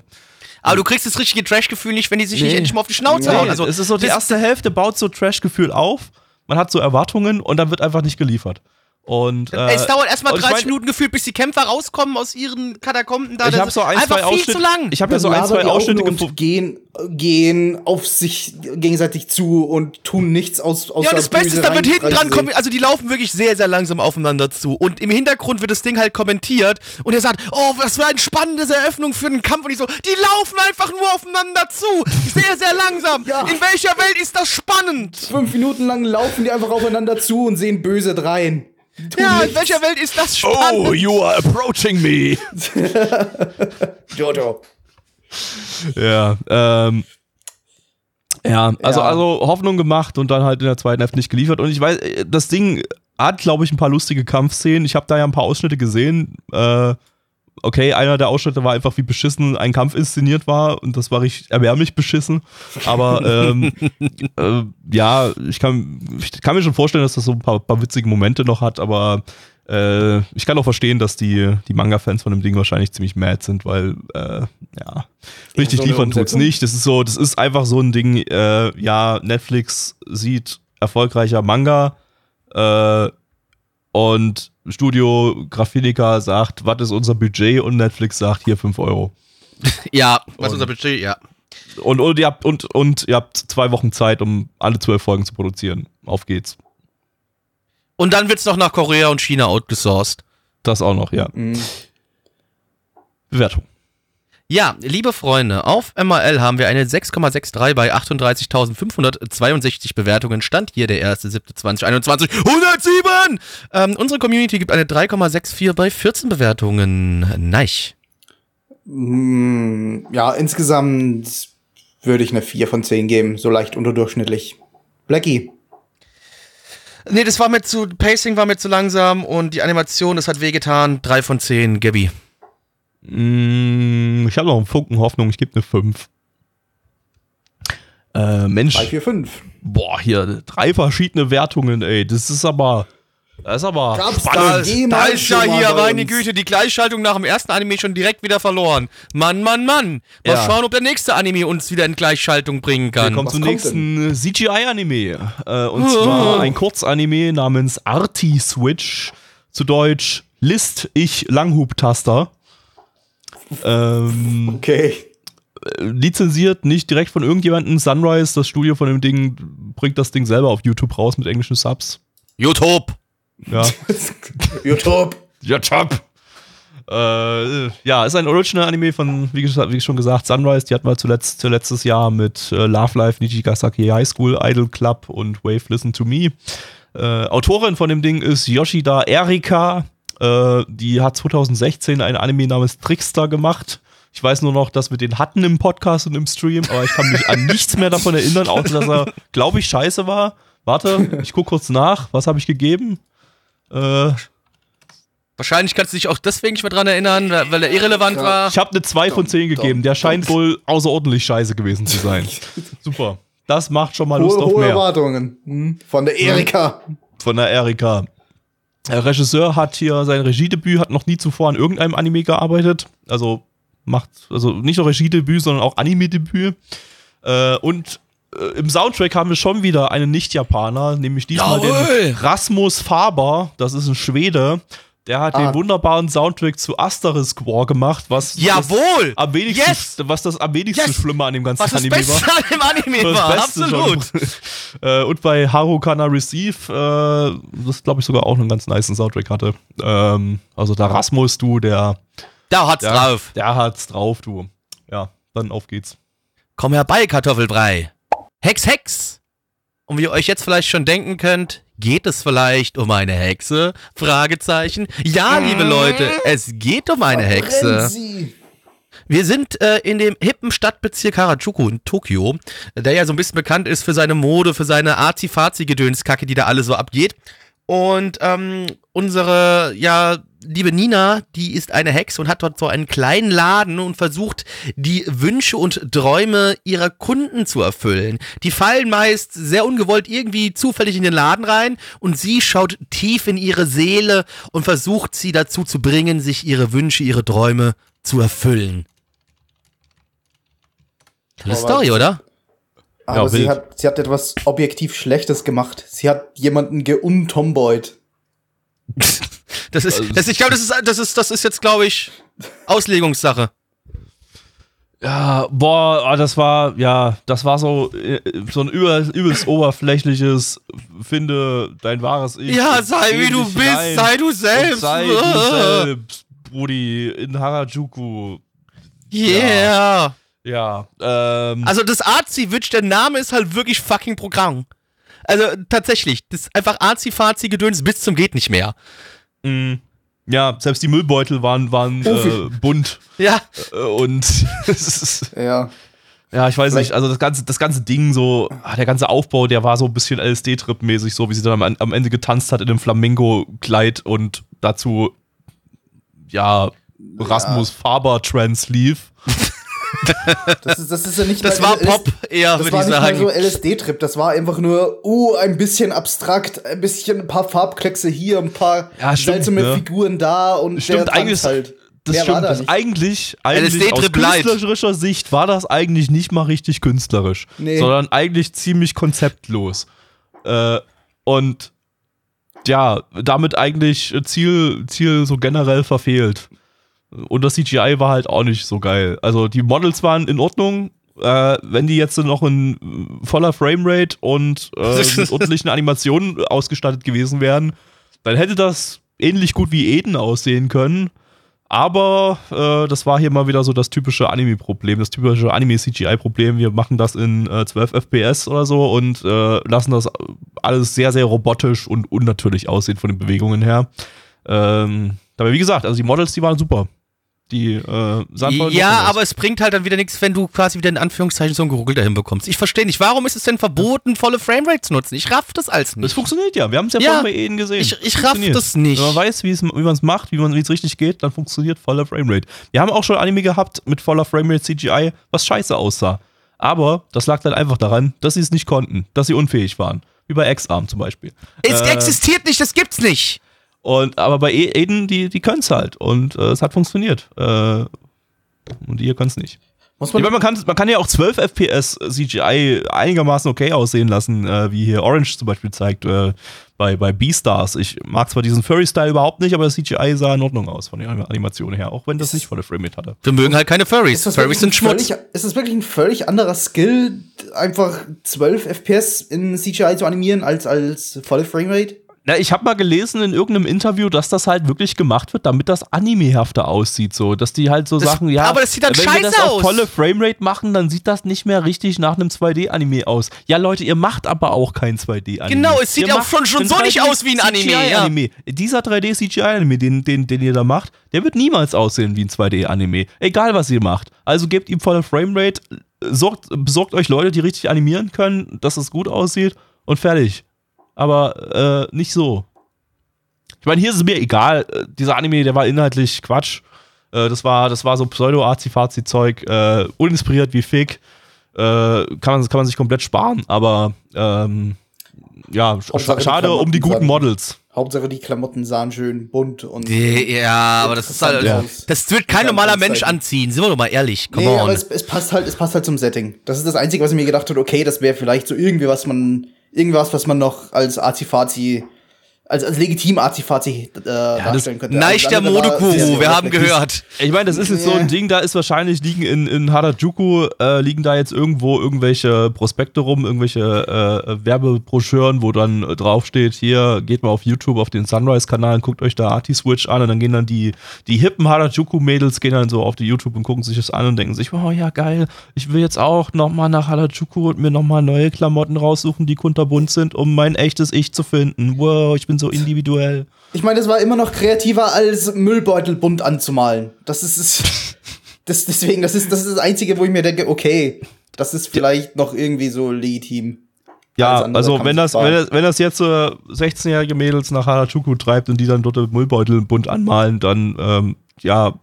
Aber du kriegst das richtige Trash-Gefühl nicht, wenn die sich nicht Nee. endlich mal auf die Schnauze Nee, hauen. Also, es ist so, die erste Hälfte baut so Trash-Gefühl auf, man hat so Erwartungen und dann wird einfach nicht geliefert. Und, äh, es dauert erstmal und ich 30 mein- Minuten gefühlt, bis die Kämpfer rauskommen aus ihren Katakomben. Da, Ich das habe so ein, ist einfach zwei viel Ausschnitte. zu lang. Ich habe ja so ein, zwei Ausschnitte gefunden. und gehen, gehen auf sich gegenseitig zu und tun nichts aus außer Ja, und das Beste ist, da wird hinten dran, kommen, also die laufen wirklich sehr, sehr langsam aufeinander zu. Und im Hintergrund wird das Ding halt kommentiert und er sagt, oh, was für eine spannende Eröffnung für einen Kampf. Und ich so, die laufen einfach nur aufeinander zu. Sehr, sehr langsam. Ja. In welcher Welt ist das spannend? Fünf Minuten lang laufen die einfach aufeinander zu und sehen böse dreien. Tun Ja, in welcher Welt ist das spannend? Oh, you are approaching me. [laughs] Jojo. Ja, ähm. Ja, also, Ja. also Hoffnung gemacht und dann halt in der zweiten Hälfte nicht geliefert. Und ich weiß, äh, das Ding hat, glaube ich, ein paar lustige Kampfszenen. Ich habe da ja ein paar Ausschnitte gesehen. Äh, okay, einer der Ausschnitte war einfach, wie beschissen ein Kampf inszeniert war. Und das war richtig erbärmlich beschissen. Aber [laughs] ähm, äh, ja, ich kann, ich kann mir schon vorstellen, dass das so ein paar, paar witzige Momente noch hat. Aber äh, ich kann auch verstehen, dass die, die Manga-Fans von dem Ding wahrscheinlich ziemlich mad sind, weil, äh, ja, richtig so eine liefern tut's nicht. Das ist so, das ist einfach so ein Ding, äh, ja, Netflix sieht erfolgreicher Manga, äh, und Studio Graphinica sagt, was ist unser Budget? Und Netflix sagt, hier 5 Euro. [laughs] Ja, was Und- unser Budget, ja. Und, und, ihr habt, und, und ihr habt zwei Wochen Zeit, um alle zwölf Folgen zu produzieren. Auf geht's. Und dann wird's noch nach Korea und China outgesourced. Das auch noch, ja. Mhm. Bewertung. Ja, liebe Freunde, auf MRL haben wir eine 6,63 bei 38.562 Bewertungen. Stand hier der 1.7.2021. 107! Ähm, unsere Community gibt eine 3,64 bei 14 Bewertungen. Neich. Mm, Ja, insgesamt würde ich eine 4 von 10 geben. So leicht unterdurchschnittlich. Blackie. Nee, das war mir zu, Pacing war mir zu langsam und die Animation, das hat wehgetan. 3 von 10, Gabby. Mm, ich habe noch einen Funken Hoffnung, ich gebe eine 5. Äh, Mensch, 3, 4, 5. boah, hier drei verschiedene Wertungen, ey. Das ist aber. Das ist aber Gab's spannend. da Da, ist ja hier, meine? Güte, die Gleichschaltung nach dem ersten Anime schon direkt wieder verloren. Mann, Mann, Mann. Mal Ja. schauen, ob der nächste Anime uns wieder in Gleichschaltung bringen Wir kann. kommen Was zum kommt nächsten CGI-Anime. Äh, und Oh. zwar ein Kurzanime namens Arti Switch. Zu Deutsch List ich Langhub-Taster. Ähm, Okay. lizenziert nicht direkt von irgendjemandem. Sunrise, das Studio von dem Ding, bringt das Ding selber auf YouTube raus mit englischen Subs. YouTube. Ja. [laughs] YouTube. Ja, top. Äh, ja, ist ein Original-Anime von, wie, gesagt, wie schon gesagt, Sunrise. Die hatten wir zuletzt, letztes Jahr mit äh, Love Life, Nijigasaki High School, Idol Club und Wave Listen to Me. Äh, Autorin von dem Ding ist Yoshida Erika. Äh, die hat 2016 ein Anime namens Trickster gemacht. Ich weiß nur noch, dass wir den hatten im Podcast und im Stream, aber ich kann mich an nichts mehr davon erinnern, außer dass er, glaube ich, scheiße war. Warte, ich gucke kurz nach. Was habe ich gegeben? Äh, Wahrscheinlich kannst du dich auch deswegen nicht mehr dran erinnern, weil er irrelevant Ja. war. Ich habe eine 2 von 10 gegeben. Der scheint wohl außerordentlich scheiße gewesen zu sein. [laughs] Super. Das macht schon mal Lust Hohe, auf hohe mehr. Erwartungen. Hm? Von der Erika. Von der Erika. Der Regisseur hat hier sein Regiedebüt, hat noch nie zuvor an irgendeinem Anime gearbeitet. Also macht, also nicht nur Regiedebüt, sondern auch Anime-Debüt. Äh, und äh, im Soundtrack haben wir schon wieder einen Nicht-Japaner, nämlich diesmal Jawohl. den Rasmus Faber. Das ist ein Schwede. Der hat Ah. den wunderbaren Soundtrack zu Asterisk War gemacht, was das Jawohl! am wenigsten, Yes! was das am wenigsten Yes! Schlimme an dem ganzen Was das Anime war. an dem Anime Das war, Beste absolut. [laughs] äh, und bei Harukana Receive, äh, das glaube ich sogar auch einen ganz nice Soundtrack hatte. Ähm, also der Rasmus, du, der, Da hat's der, drauf. der hat's drauf, du. Ja, dann auf geht's. Komm herbei, Kartoffelbrei. Hex, Hex. Und wie ihr euch jetzt vielleicht schon denken könnt, geht es vielleicht um eine Hexe? Fragezeichen. Ja, liebe Leute, es geht um eine Hexe. Wir sind äh, in dem hippen Stadtbezirk Harajuku in Tokio, der ja so ein bisschen bekannt ist für seine Mode, für seine Arzi-Fazi-Gedönskacke, die da alle so abgeht. Und ähm, unsere, ja, liebe Nina, die ist eine Hexe und hat dort so einen kleinen Laden und versucht, die Wünsche und Träume ihrer Kunden zu erfüllen. Die fallen meist sehr ungewollt irgendwie zufällig in den Laden rein und sie schaut tief in ihre Seele und versucht sie dazu zu bringen, sich ihre Wünsche, ihre Träume zu erfüllen. Tolle Story, oder? Aber Ja, sie, hat, sie hat etwas objektiv Schlechtes gemacht. Sie hat jemanden geuntomboyt. [laughs] Das ist, das, ich glaube, das ist, das ist, das ist jetzt, glaube ich, Auslegungssache. Ja, boah, ah, das war, ja, das war so, äh, so ein über, übelst oberflächliches, finde dein wahres Ich. Ja, sei wie du bist, rein sei du selbst. Sei du selbst, Brudi, in Harajuku. Yeah. Ja, ähm. Also das Arzi-Witch, der Name ist halt wirklich fucking Programm. Also tatsächlich, das ist einfach Arzi-Fazi-Gedöns bis zum geht nicht mehr. mh, ja, selbst die Müllbeutel waren, waren äh, bunt. Ja, Äh, und [laughs] Ja. ja, ich weiß Vielleicht- nicht, also das ganze, das ganze Ding so, ah, der ganze Aufbau, der war so ein bisschen LSD-Trip-mäßig, so wie sie dann am, am Ende getanzt hat in einem Flamingo-Kleid und dazu, ja, Rasmus Faber-Trance lief. [laughs] Das ist, das ist ja nicht das war LS Pop eher, Das würde war ich nicht mal so sagen. LSD-Trip, das war einfach nur, uh, ein bisschen abstrakt, ein bisschen ein paar Farbkleckse hier, ein paar Ja, stimmt, seltsame ne? Figuren da und Stimmt, der eigentlich- halt. Das Mehr war stimmt, da das eigentlich, eigentlich aus künstlerischer Sicht war das eigentlich nicht mal richtig künstlerisch, Nee. sondern eigentlich ziemlich konzeptlos. Äh, und ja, damit eigentlich Ziel, Ziel so generell verfehlt. Und das CGI war halt auch nicht so geil. Also die Models waren in Ordnung. Äh, wenn die jetzt noch in voller Framerate und [laughs] äh, mit ordentlichen Animationen ausgestattet gewesen wären, dann hätte das ähnlich gut wie Eden aussehen können. Aber äh, das war hier mal wieder so das typische Anime-Problem, das typische Anime-CGI-Problem. Wir machen das in äh, 12 FPS oder so und äh, lassen das alles sehr, sehr robotisch und unnatürlich aussehen von den Bewegungen her. Ähm, dabei, wie gesagt, also die Models, die waren super. Die äh, sahen voll in Ja, aber es bringt halt dann wieder nichts, wenn du quasi wieder in Anführungszeichen so ein Geruckel dahin bekommst. Ich verstehe nicht, warum ist es denn verboten, volle Framerate zu nutzen? Ich raff das als Das nicht. funktioniert ja. Wir haben es ja, Ja, vorhin bei Eden gesehen. ich- ich raff das nicht. Wenn man weiß, wie man es macht, wie man wie es richtig geht, dann funktioniert voller Framerate. Wir haben auch schon Anime gehabt mit voller Framerate CGI, was scheiße aussah. Aber das lag dann einfach daran, dass sie es nicht konnten, dass sie unfähig waren. Über X-Arm zum Beispiel. Es Äh, existiert nicht, das gibt's nicht. Und, aber bei E- Aiden, die, die können es halt. Und äh, es hat funktioniert. Äh, und die hier können es nicht. Muss Ich man, meine, man, kann, man kann ja auch 12 FPS CGI einigermaßen okay aussehen lassen, äh, wie hier Orange zum Beispiel zeigt äh, bei, bei Beastars. Ich mag zwar diesen Furry-Style überhaupt nicht, aber das CGI sah in Ordnung aus von der Animation her, auch wenn das nicht volle Framerate hatte. Wir mögen halt keine Furries. Furries wirklich ein sind Schmutz. völlig, ist das wirklich ein völlig anderer Skill, einfach 12 FPS in CGI zu animieren, als als volle Framerate? Na, ich habe mal gelesen in irgendeinem Interview, dass das halt wirklich gemacht wird, damit das animehafter aussieht, so, dass die halt so Das- Sachen, ja, aber das sieht dann wenn wir scheiße das auf volle Framerate machen, dann sieht das nicht mehr richtig nach einem 2D-Anime aus. Ja, Leute, ihr macht aber auch kein 2D-Anime. Genau, es sieht Ihr auch schon- schon so nicht aus wie ein Anime, ja. CGI-Anime. Dieser 3D-CGI-Anime, den, den, den ihr da macht, der wird niemals aussehen wie ein 2D-Anime. Egal, was ihr macht. Also gebt ihm volle Framerate, sorgt, besorgt euch Leute, die richtig animieren können, dass es gut aussieht und fertig. Aber äh, nicht so. Ich meine, hier ist es mir egal. Äh, Dieser Anime, der war inhaltlich Quatsch. Äh, das, war, das war so Pseudo-Azi-Fazi-Zeug, äh, uninspiriert wie Fick. Äh, kann, man, kann man sich komplett sparen, aber ähm, ja, sch Hauptsache schade um die guten Models. Hauptsache die Klamotten sahen schön bunt und. Ja, aber das ist halt. Ja. Das wird kein normaler. Mensch anziehen. Sind wir doch mal ehrlich. Come nee, on. aber es, es passt halt, es passt halt zum Setting. Das ist das Einzige, was ich mir gedacht habe, okay, das wäre vielleicht so irgendwie was man, irgendwas, was man noch als Azifazi, als, als legitim Azifazi äh, darstellen könnte. Neich Alles der sehr wir haben gehört. Ich meine, das ist jetzt so ein Ja. Ding, da ist wahrscheinlich liegen in, in Harajuku, äh, liegen da jetzt irgendwo irgendwelche Prospekte rum, irgendwelche äh, Werbebroschüren, wo dann draufsteht, hier, geht mal auf YouTube auf den Sunrise-Kanal und guckt euch da Arti-Switch an und dann gehen dann die, die hippen Harajuku-Mädels gehen dann so auf die YouTube und gucken sich das an und denken sich, oh ja, geil, ich will jetzt auch nochmal nach Harajuku und mir nochmal neue Klamotten raussuchen, die kunterbunt sind, um mein echtes Ich zu finden. Wow, ich bin so individuell. Ich meine, das war immer noch kreativer als Müllbeutel bunt anzumalen. Das ist es. [laughs] das, deswegen, das ist, das ist das Einzige, wo ich mir denke, okay, das ist vielleicht noch irgendwie so legitim. Ja, also wenn das, wenn das, wenn das jetzt äh, 16-jährige Mädels nach Harajuku treibt und die dann dort Müllbeutel bunt anmalen, dann ähm, ja,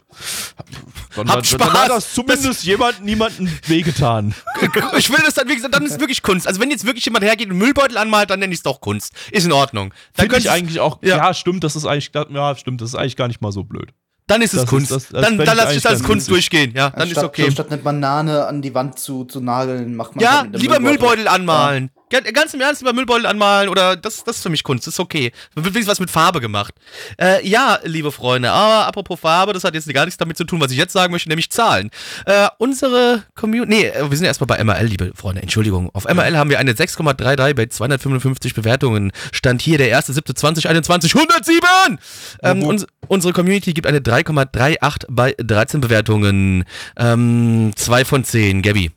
dann, Habt dann, dann Spaß. hat das zumindest jemand niemandem wehgetan. [laughs] Ich will das dann, wie gesagt, dann ist es wirklich Kunst. Also wenn jetzt wirklich jemand hergeht und Müllbeutel anmalt, dann nenne ich es doch Kunst. Ist in Ordnung. Dann Finde ich könnte eigentlich auch, Ja. ja. stimmt, das ist eigentlich, ja, stimmt, das ist eigentlich gar nicht mal so blöd. dann ist es das ist- Kunst. das- das dann dann ich lass ich es als Kunst durchgehen. Ja, dann ist Anstatt- okay. Statt eine Banane an die Wand zu, zu nageln, macht man Ja, halt lieber Müllbeutel anmalen. Ga- Ganz im Ernst, lieber Müllbeutel anmalen oder das, das ist für mich Kunst, das ist okay. Dann wird wenigstens was mit Farbe gemacht. Äh, ja, liebe Freunde, aber apropos Farbe, das hat jetzt gar nichts damit zu tun, was ich jetzt sagen möchte, nämlich Zahlen. Äh, unsere Community, nee, äh, wir sind erstmal bei MRL, liebe Freunde, Entschuldigung. Auf MRL haben wir eine 6,33 bei 255 Bewertungen. Stand hier der 1.7.2021, 107! Ähm, uns, unsere Community gibt eine 3,38 bei 13 Bewertungen. Ähm, 2 von 10, Gabby.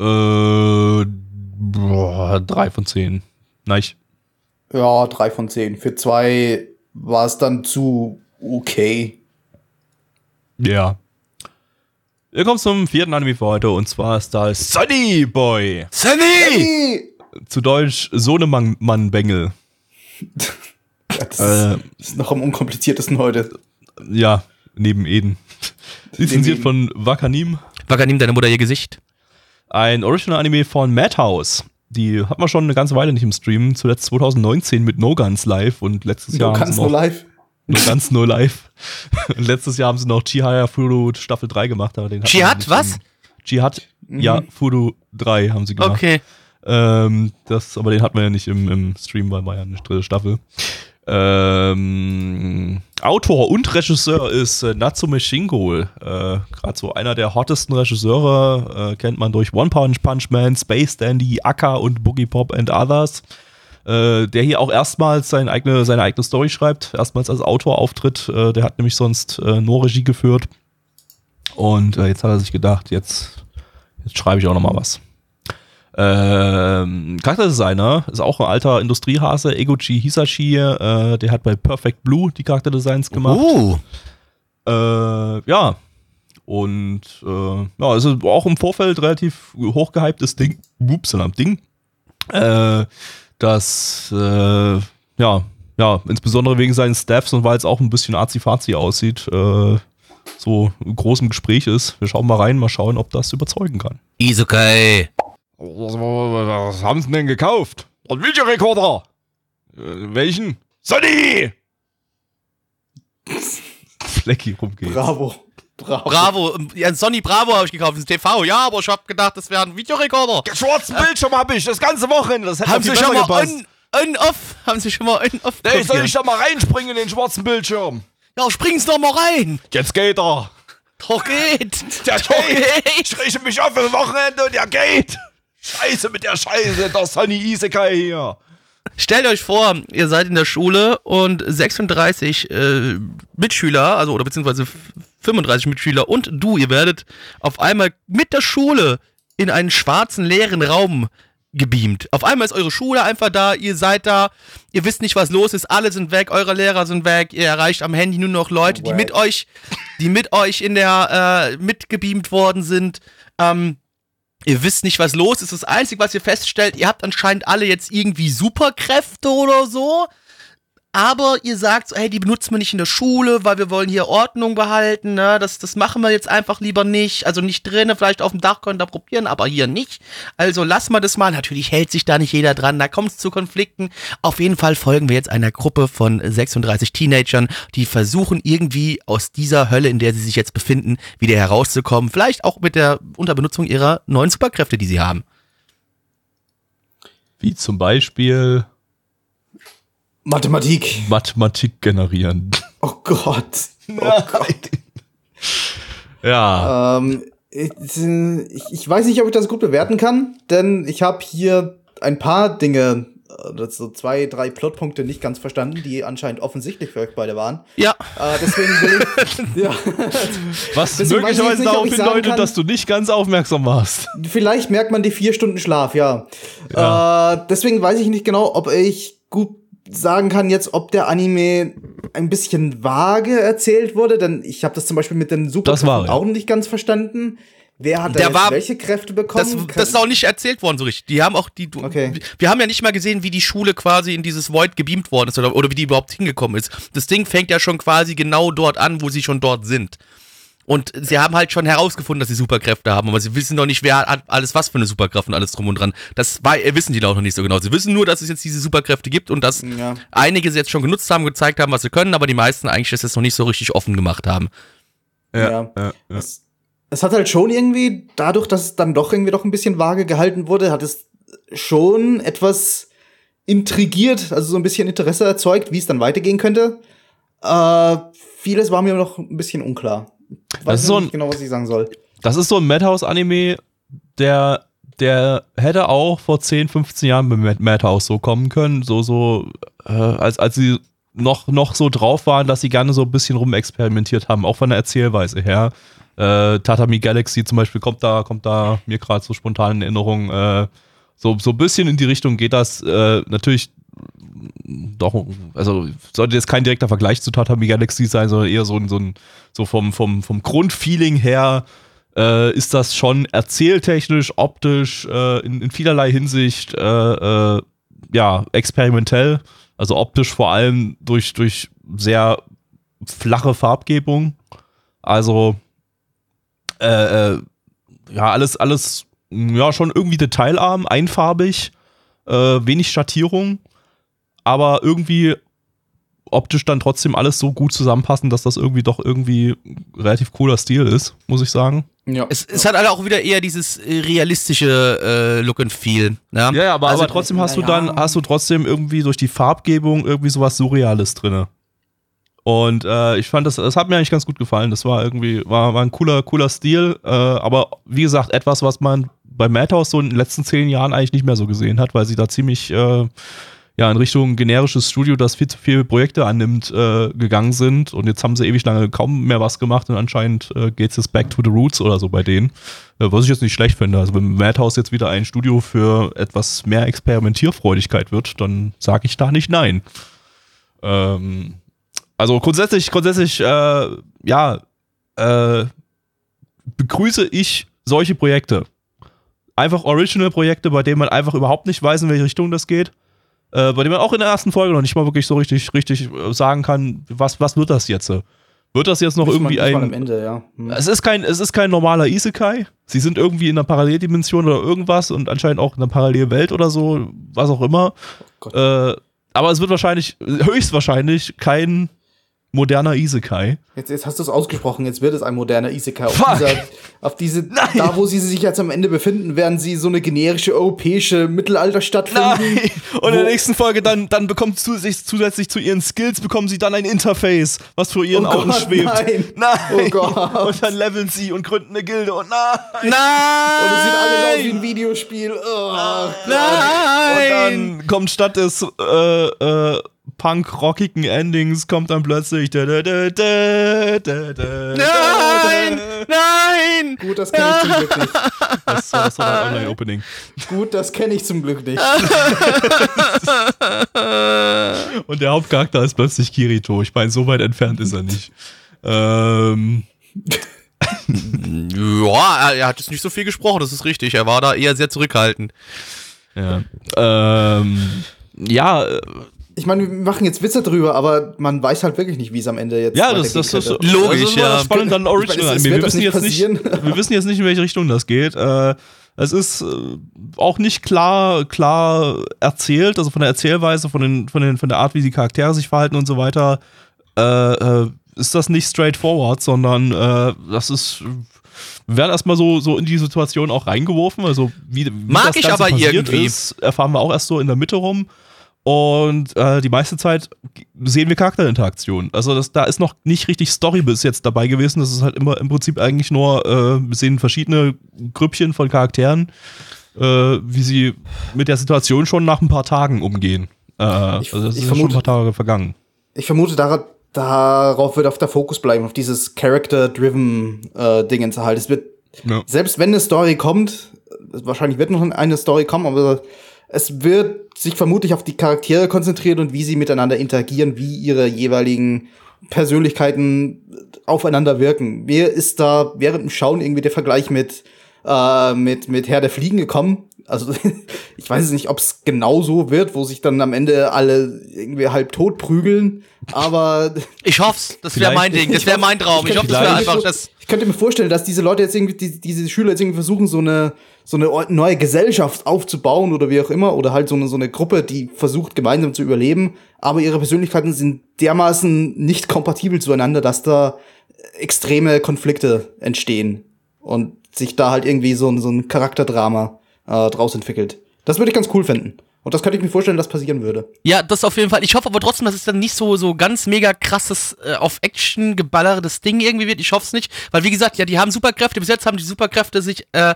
Äh, boah, drei von zehn. Nein. Ja, drei von zehn. Für zwei war es dann zu okay. Ja. Wir kommen zum vierten Anime für heute und zwar ist da Sunny Boy. Sunny! Hey! Zu Deutsch Sohnemann-Bengel. [laughs] Das Äh, ist noch am unkompliziertesten heute. ja, neben Eden. Lizenziert von Wakanim. Wacker, nimm deine Mutter ihr Gesicht. Ein Original-Anime von Madhouse. Die hat man schon eine ganze Weile nicht im Stream. Zuletzt 2019 mit No Guns Live und letztes Jahr sie nur noch live. No Guns No Live. und [laughs] letztes Jahr haben sie noch Chihaya Furu Staffel 3 gemacht. Aber den Jihad, was? Jihad, ja, Furu 3 haben sie gemacht. Okay. Ähm, das, aber den hatten wir ja nicht im, im Stream, weil war ja eine dritte Staffel. Ähm, Autor und Regisseur ist äh, Natsume Shingo. Äh, Gerade so einer der hottesten Regisseure. Äh, kennt man durch One Punch Punch Man, Space Dandy, Akka und Boogie Pop and Others. Äh, der hier auch erstmals seine eigene, seine eigene Story schreibt. Erstmals als Autor auftritt. Äh, der hat nämlich sonst äh, nur Regie geführt. Und jetzt hat er sich gedacht, jetzt, jetzt schreibe ich auch noch mal was. Ähm, Charakterdesigner ist auch ein alter Industriehase, Eguchi Hisashi, äh, der hat bei Perfect Blue die Charakterdesigns gemacht. Uh, Äh, ja. Und äh, ja, also auch im Vorfeld relativ hochgehyptes Ding. Upsalam, Ding. Äh, das äh, ja, ja, insbesondere wegen seinen Staffs und weil es auch ein bisschen azi-fazi aussieht, äh, so in großem Gespräch ist. Wir schauen mal rein, mal schauen, ob das überzeugen kann. Isekai. Was, was haben sie denn gekauft? Ein Videorekorder. Äh, welchen? Sony! Flecki rumgeht. Bravo. Bravo. Bravo, ja, Sony Bravo habe ich gekauft, das ist TV. Ja, aber ich habe gedacht, das wäre ein Videorekorder. Den schwarzen Bildschirm hab ich, das ganze Wochenende. Das hätte Haben Sie schon mal gepasst. on, on off? Haben Sie schon mal on off? Nee, soll ich da mal reinspringen in den schwarzen Bildschirm? ja, spring's doch mal rein. Jetzt geht er. Doch geht. Der Doch geht. Ich geht. rieche mich auf fürs Wochenende und der geht. Scheiße mit der Scheiße, der Sunny Isekai hier. Stellt euch vor, ihr seid in der Schule und 36 äh, Mitschüler, also oder beziehungsweise 35 Mitschüler und du, ihr werdet auf einmal mit der Schule in einen schwarzen leeren Raum gebeamt. Auf einmal ist eure Schule einfach da, ihr seid da, ihr wisst nicht, was los ist, alle sind weg, eure Lehrer sind weg, ihr erreicht am Handy nur noch Leute, die mit euch, die mit euch in der, äh, mitgebeamt worden sind. Ähm, Ihr wisst nicht, was los ist. Das Einzige, was ihr feststellt, ihr habt anscheinend alle jetzt irgendwie Superkräfte oder so. Aber ihr sagt so, hey, die benutzen wir nicht in der Schule, weil wir wollen hier Ordnung behalten, ne? Das, das machen wir jetzt einfach lieber nicht. Also nicht drinnen, vielleicht auf dem Dach könnt ihr probieren, aber hier nicht. Also lassen wir das mal. Natürlich hält sich da nicht jeder dran, da kommt es zu Konflikten. Auf jeden Fall folgen wir jetzt einer Gruppe von 36 Teenagern, die versuchen irgendwie aus dieser Hölle, in der sie sich jetzt befinden, wieder herauszukommen. Vielleicht auch mit der Unterbenutzung ihrer neuen Superkräfte, die sie haben. Wie zum Beispiel Mathematik. Mathematik generieren. Oh Gott. [laughs] Ja. Ähm, ich, ich, ich weiß nicht, ob ich das gut bewerten kann, denn ich habe hier ein paar Dinge, äh, so zwei, drei Plotpunkte nicht ganz verstanden, die anscheinend offensichtlich für euch beide waren. Ja, Äh, deswegen will ich, [laughs] ja, Was deswegen möglicherweise darauf hindeutet, kann- dass du nicht ganz aufmerksam warst. vielleicht merkt man die vier Stunden Schlaf, ja. Äh, deswegen weiß ich nicht genau, ob ich gut sagen kann jetzt, ob der Anime ein bisschen vage erzählt wurde, denn ich habe das zum Beispiel mit den Superkräften ja. auch nicht ganz verstanden. Wer hat da war- welche Kräfte bekommen? das, das ist auch nicht erzählt worden so richtig. Die haben auch die. Okay. Wir haben ja nicht mal gesehen, wie die Schule quasi in dieses Void gebeamt worden ist oder, oder wie die überhaupt hingekommen ist. Das Ding fängt ja schon quasi genau dort an, wo sie schon dort sind. Und sie haben halt schon herausgefunden, dass sie Superkräfte haben, aber sie wissen noch nicht, wer hat alles was für eine Superkraft und alles drum und dran. Das war, äh, wissen die auch noch nicht so genau. Sie wissen nur, dass es jetzt diese Superkräfte gibt und dass Ja. einige sie jetzt schon genutzt haben, gezeigt haben, was sie können, aber die meisten eigentlich das jetzt noch nicht so richtig offen gemacht haben. Ja. ja, ja. Es, es hat halt schon irgendwie, dadurch, dass es dann doch irgendwie doch ein bisschen vage gehalten wurde, hat es schon etwas intrigiert, also so ein bisschen Interesse erzeugt, wie es dann weitergehen könnte. Äh, vieles war mir noch ein bisschen unklar. Weiß Das ist so ein- genau, was ich sagen soll. Das ist so ein Madhouse-Anime, der, der hätte auch vor 10, 15 Jahren bei Mad- Madhouse so kommen können. So, so, äh, als, als sie noch, noch so drauf waren, dass sie gerne so ein bisschen rumexperimentiert haben, auch von der Erzählweise her. Äh, Tatami Galaxy zum Beispiel kommt da, kommt da mir gerade so spontan in Erinnerung. Äh, so, so ein bisschen in die Richtung geht das. Äh, natürlich doch, also sollte jetzt kein direkter Vergleich zu Tatami Galaxy sein, sondern eher so ein, so ein, so vom, vom, vom Grundfeeling her äh, ist das schon erzähltechnisch, optisch, äh, in, in vielerlei Hinsicht, äh, äh, ja, experimentell. Also optisch vor allem durch, durch sehr flache Farbgebung. Also, äh, äh, ja, alles, alles, ja, schon irgendwie detailarm, einfarbig, wenig Schattierung, aber irgendwie optisch dann trotzdem alles so gut zusammenpassen, dass das irgendwie doch irgendwie relativ cooler Stil ist, muss ich sagen. Ja. Es, es hat halt auch wieder eher dieses äh, realistische äh, Look and Feel. Ja, Ja, ja, aber, Also, aber trotzdem hast du dann, hast du trotzdem irgendwie durch die Farbgebung irgendwie sowas Surreales drinne. Und äh, ich fand das, das hat mir eigentlich ganz gut gefallen. Das war irgendwie, war, war ein cooler, cooler Stil, äh, aber wie gesagt, etwas, was man bei Madhouse so in den letzten zehn Jahren eigentlich nicht mehr so gesehen hat, weil sie da ziemlich äh, ja, in Richtung generisches Studio, das viel zu viele Projekte annimmt, äh, gegangen sind. Und jetzt haben sie ewig lange kaum mehr was gemacht und anscheinend äh, geht es jetzt back to the roots oder so bei denen. Äh, was ich jetzt nicht schlecht finde. Also wenn Madhouse jetzt wieder ein Studio für etwas mehr Experimentierfreudigkeit wird, dann sage ich da nicht nein. Ähm, also grundsätzlich, grundsätzlich, äh, ja, äh, begrüße ich solche Projekte. Einfach Original-Projekte, bei denen man einfach überhaupt nicht weiß, in welche Richtung das geht. Äh, bei dem man auch in der ersten Folge noch nicht mal wirklich so richtig, richtig äh, sagen kann, was, was wird das jetzt? Wird das jetzt noch mal- irgendwie mal am ein. Ende, ja. Hm. Es ist kein, es ist kein normaler Isekai, sie sind irgendwie in einer Paralleldimension oder irgendwas und anscheinend auch in einer Parallelwelt oder so, was auch immer. Gott. Äh, aber es wird wahrscheinlich, höchstwahrscheinlich kein moderner Isekai. Jetzt, jetzt hast du es ausgesprochen, jetzt wird es ein moderner Isekai. Auf, Fuck. dieser, auf diese, [laughs] da wo sie sich jetzt am Ende befinden, werden sie so eine generische europäische Mittelalterstadt finden. Nein! Und in der nächsten Folge dann, dann bekommt zusätzlich, zusätzlich zu ihren Skills bekommen sie dann ein Interface, was vor ihren Oh Augen Gott, schwebt. nein. Nein! Oh Gott. Und dann leveln sie und gründen eine Gilde und nein! Nein! Und es sieht alles aus wie ein Videospiel. Oh, Nein! Und dann kommt statt des äh, äh, punk-rockigen Endings kommt dann plötzlich da, da, da, da, da, da, Nein! Nein! Gut, das kenne ich zum Glück nicht. [laughs] Das war das war ein Online-Opening. Gut, das kenne ich zum Glück nicht. [laughs] Und der Hauptcharakter ist plötzlich Kirito. Ich meine, so weit entfernt ist er nicht. Ähm, [laughs] Ja, er, er hat jetzt nicht so viel gesprochen, das ist richtig. Er war da eher sehr zurückhaltend. ja. Ähm, ja, äh, Ich meine, wir machen jetzt Witze drüber, aber man weiß halt wirklich nicht, wie es am Ende jetzt ja, das, weitergehen das ist könnte. Logisch, das ist ja. spannend dann Ich meine, Original es- es Anime. wird Wir das wissen, nicht jetzt nicht, [laughs] wir wissen jetzt nicht, in welche Richtung das geht. Äh, es ist äh, auch nicht klar, klar erzählt, also von der Erzählweise, von, den, von, den, von der Art, wie die Charaktere sich verhalten und so weiter, äh, äh, ist das nicht straightforward, sondern äh, das ist. Wir werden erstmal so, so in die Situation auch reingeworfen. Also, wie, wie Mag das ich Ganze aber passiert irgendwie. ist, erfahren wir auch erst so in der Mitte rum. Und äh, die meiste Zeit sehen wir Charakterinteraktion. Also das, da ist noch nicht richtig Story bis jetzt dabei gewesen. Das ist halt immer im Prinzip eigentlich nur, äh, wir sehen verschiedene Grüppchen von Charakteren, äh, wie sie mit der Situation schon nach ein paar Tagen umgehen. Äh, Ich- also das ich ist schon ein vermute- paar Tage vergangen. Ich vermute, darauf, darauf wird auf der Fokus bleiben, auf dieses Character-driven äh, Dingens halt. Es wird, Ja. selbst wenn eine Story kommt, wahrscheinlich wird noch eine Story kommen, aber es wird sich vermutlich auf die Charaktere konzentrieren und wie sie miteinander interagieren, wie ihre jeweiligen Persönlichkeiten aufeinander wirken. Mir ist da während dem Schauen irgendwie der Vergleich mit, äh, mit, mit Herr der Fliegen gekommen. Also [laughs] ich weiß es nicht, ob es genau so wird, wo sich dann am Ende alle irgendwie halb tot prügeln, aber Ich hoff's, das wäre mein Ding, das wäre mein Traum. Ich, ich hoffe, das wäre einfach das. Ich könnte mir vorstellen, dass diese Leute jetzt irgendwie, die, diese Schüler jetzt irgendwie versuchen, so eine, so eine neue Gesellschaft aufzubauen oder wie auch immer, oder halt so eine, so eine Gruppe, die versucht, gemeinsam zu überleben, aber ihre Persönlichkeiten sind dermaßen nicht kompatibel zueinander, dass da extreme Konflikte entstehen und sich da halt irgendwie so ein, so ein Charakterdrama äh, draus entwickelt. Das würde ich ganz cool finden. Und das könnte ich mir vorstellen, dass passieren würde. Ja, das auf jeden Fall. Ich hoffe aber trotzdem, dass es dann nicht so, so ganz mega krasses, äh, auf Action geballertes Ding irgendwie wird. Ich hoffe es nicht. Weil, wie gesagt, ja, die haben Superkräfte. Bis jetzt haben die Superkräfte sich, äh,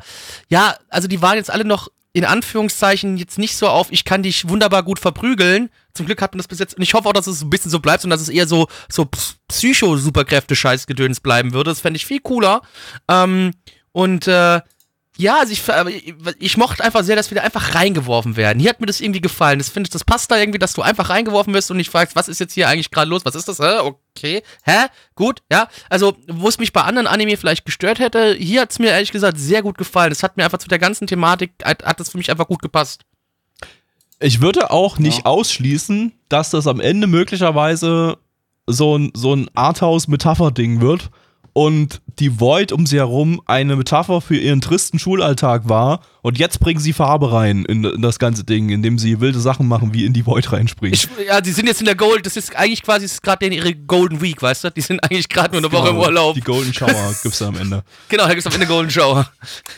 ja, also die waren jetzt alle noch in Anführungszeichen jetzt nicht so auf, ich kann dich wunderbar gut verprügeln. Zum Glück hat man das bis jetzt. Und ich hoffe auch, dass es ein bisschen so bleibt und dass es eher so, so Psycho-Superkräfte-Scheißgedöns bleiben würde. Das fände ich viel cooler. Ähm, und, äh, ja, also ich, aber ich, ich mochte einfach sehr, dass wir da einfach reingeworfen werden. Hier hat mir das irgendwie gefallen. Das finde ich, das passt da irgendwie, dass du einfach reingeworfen wirst und nicht fragst, was ist jetzt hier eigentlich gerade los? Was ist das? Hä? Okay. Hä? Gut, ja. Also, wo es mich bei anderen Anime vielleicht gestört hätte, hier hat es mir ehrlich gesagt sehr gut gefallen. Das hat mir einfach zu der ganzen Thematik, hat, hat das für mich einfach gut gepasst. Ich würde auch nicht Ja. ausschließen, dass das am Ende möglicherweise so ein, so ein Arthouse-Metapher-Ding wird und die Void um sie herum eine Metapher für ihren tristen Schulalltag war und jetzt bringen sie Farbe rein in, in das ganze Ding, indem sie wilde Sachen machen, wie in die Void reinspringen. Ich, ja, die sind jetzt in der Gold, das ist eigentlich quasi, gerade ihre Golden Week, weißt du? Die sind eigentlich gerade nur eine Woche im Urlaub. Die Golden Shower [laughs] gibt's da am Ende. Genau, da gibt's am Ende Golden Shower.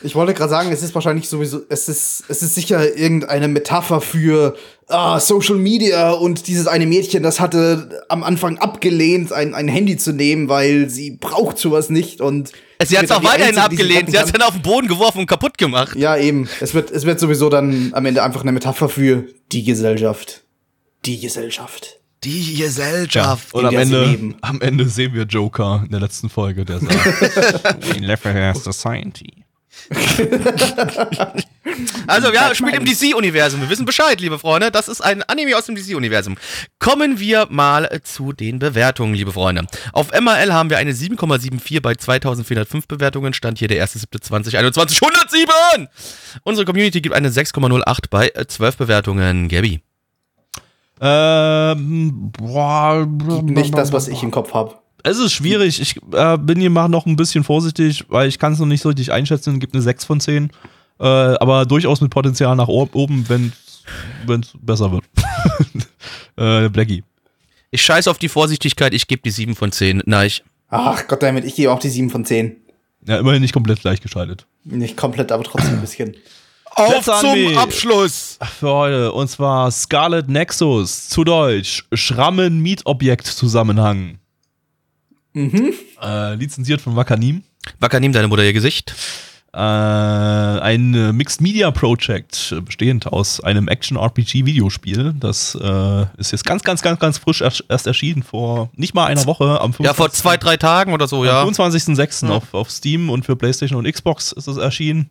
Ich wollte gerade sagen, es ist wahrscheinlich sowieso, es ist, es ist sicher irgendeine Metapher für ah, Social Media und dieses eine Mädchen, das hatte am Anfang abgelehnt, ein, ein Handy zu nehmen, weil sie braucht sowas nicht und Sie hat es auch weiterhin abgelehnt. Sie hat es dann auf den Boden geworfen und kaputt gemacht. Ja, eben. Es wird, es wird sowieso dann am Ende einfach eine Metapher für die Gesellschaft. Die Gesellschaft. Die Gesellschaft. Und in am Ende, am Ende sehen wir Joker in der letzten Folge, der sagt: [laughs] We never have society. [laughs] Also, ja, spielt im DC-Universum. Wir wissen Bescheid, liebe Freunde. Das ist ein Anime aus dem DC-Universum. Kommen wir mal zu den Bewertungen, liebe Freunde. Auf MRL haben wir eine 7,74 bei 2405 Bewertungen. Stand hier der 1.7.2021. 107! Unsere Community gibt eine 6,08 bei äh, 12 Bewertungen. Gabby. Ähm, boah, Nicht das, was ich im Kopf habe. Es ist schwierig. Ich äh, bin hier mal noch ein bisschen vorsichtig, weil ich kann es noch nicht so richtig einschätzen. Gibt eine 6 von 10. Äh, aber durchaus mit Potenzial nach oben, wenn es besser wird. [laughs] äh, Blackie. Ich scheiß auf die Vorsichtigkeit, ich gebe die 7 von 10. Nein, ich. Ach Gott damit, ich gebe auch die 7 von 10. Ja, immerhin nicht komplett gleichgeschaltet. Nicht komplett, aber trotzdem ein bisschen. Auf Let's zum Anime. Abschluss! Für heute. Und zwar Scarlet Nexus. Zu Deutsch. Schrammen-Mietobjekt-Zusammenhang. Mhm. Äh, lizenziert von Wakanim. Wacker, nimm deine Mutter ihr Gesicht. Äh, ein äh, Mixed Media Project, äh, bestehend aus einem Action-RPG-Videospiel. Das äh, ist jetzt ganz, ganz, ganz, ganz frisch erst, erschienen, vor nicht mal einer Woche, am 25. Ja, vor zwei, drei Tagen oder so, ja. Am 25.06. Ja. auf, auf Steam und für PlayStation und Xbox ist es erschienen.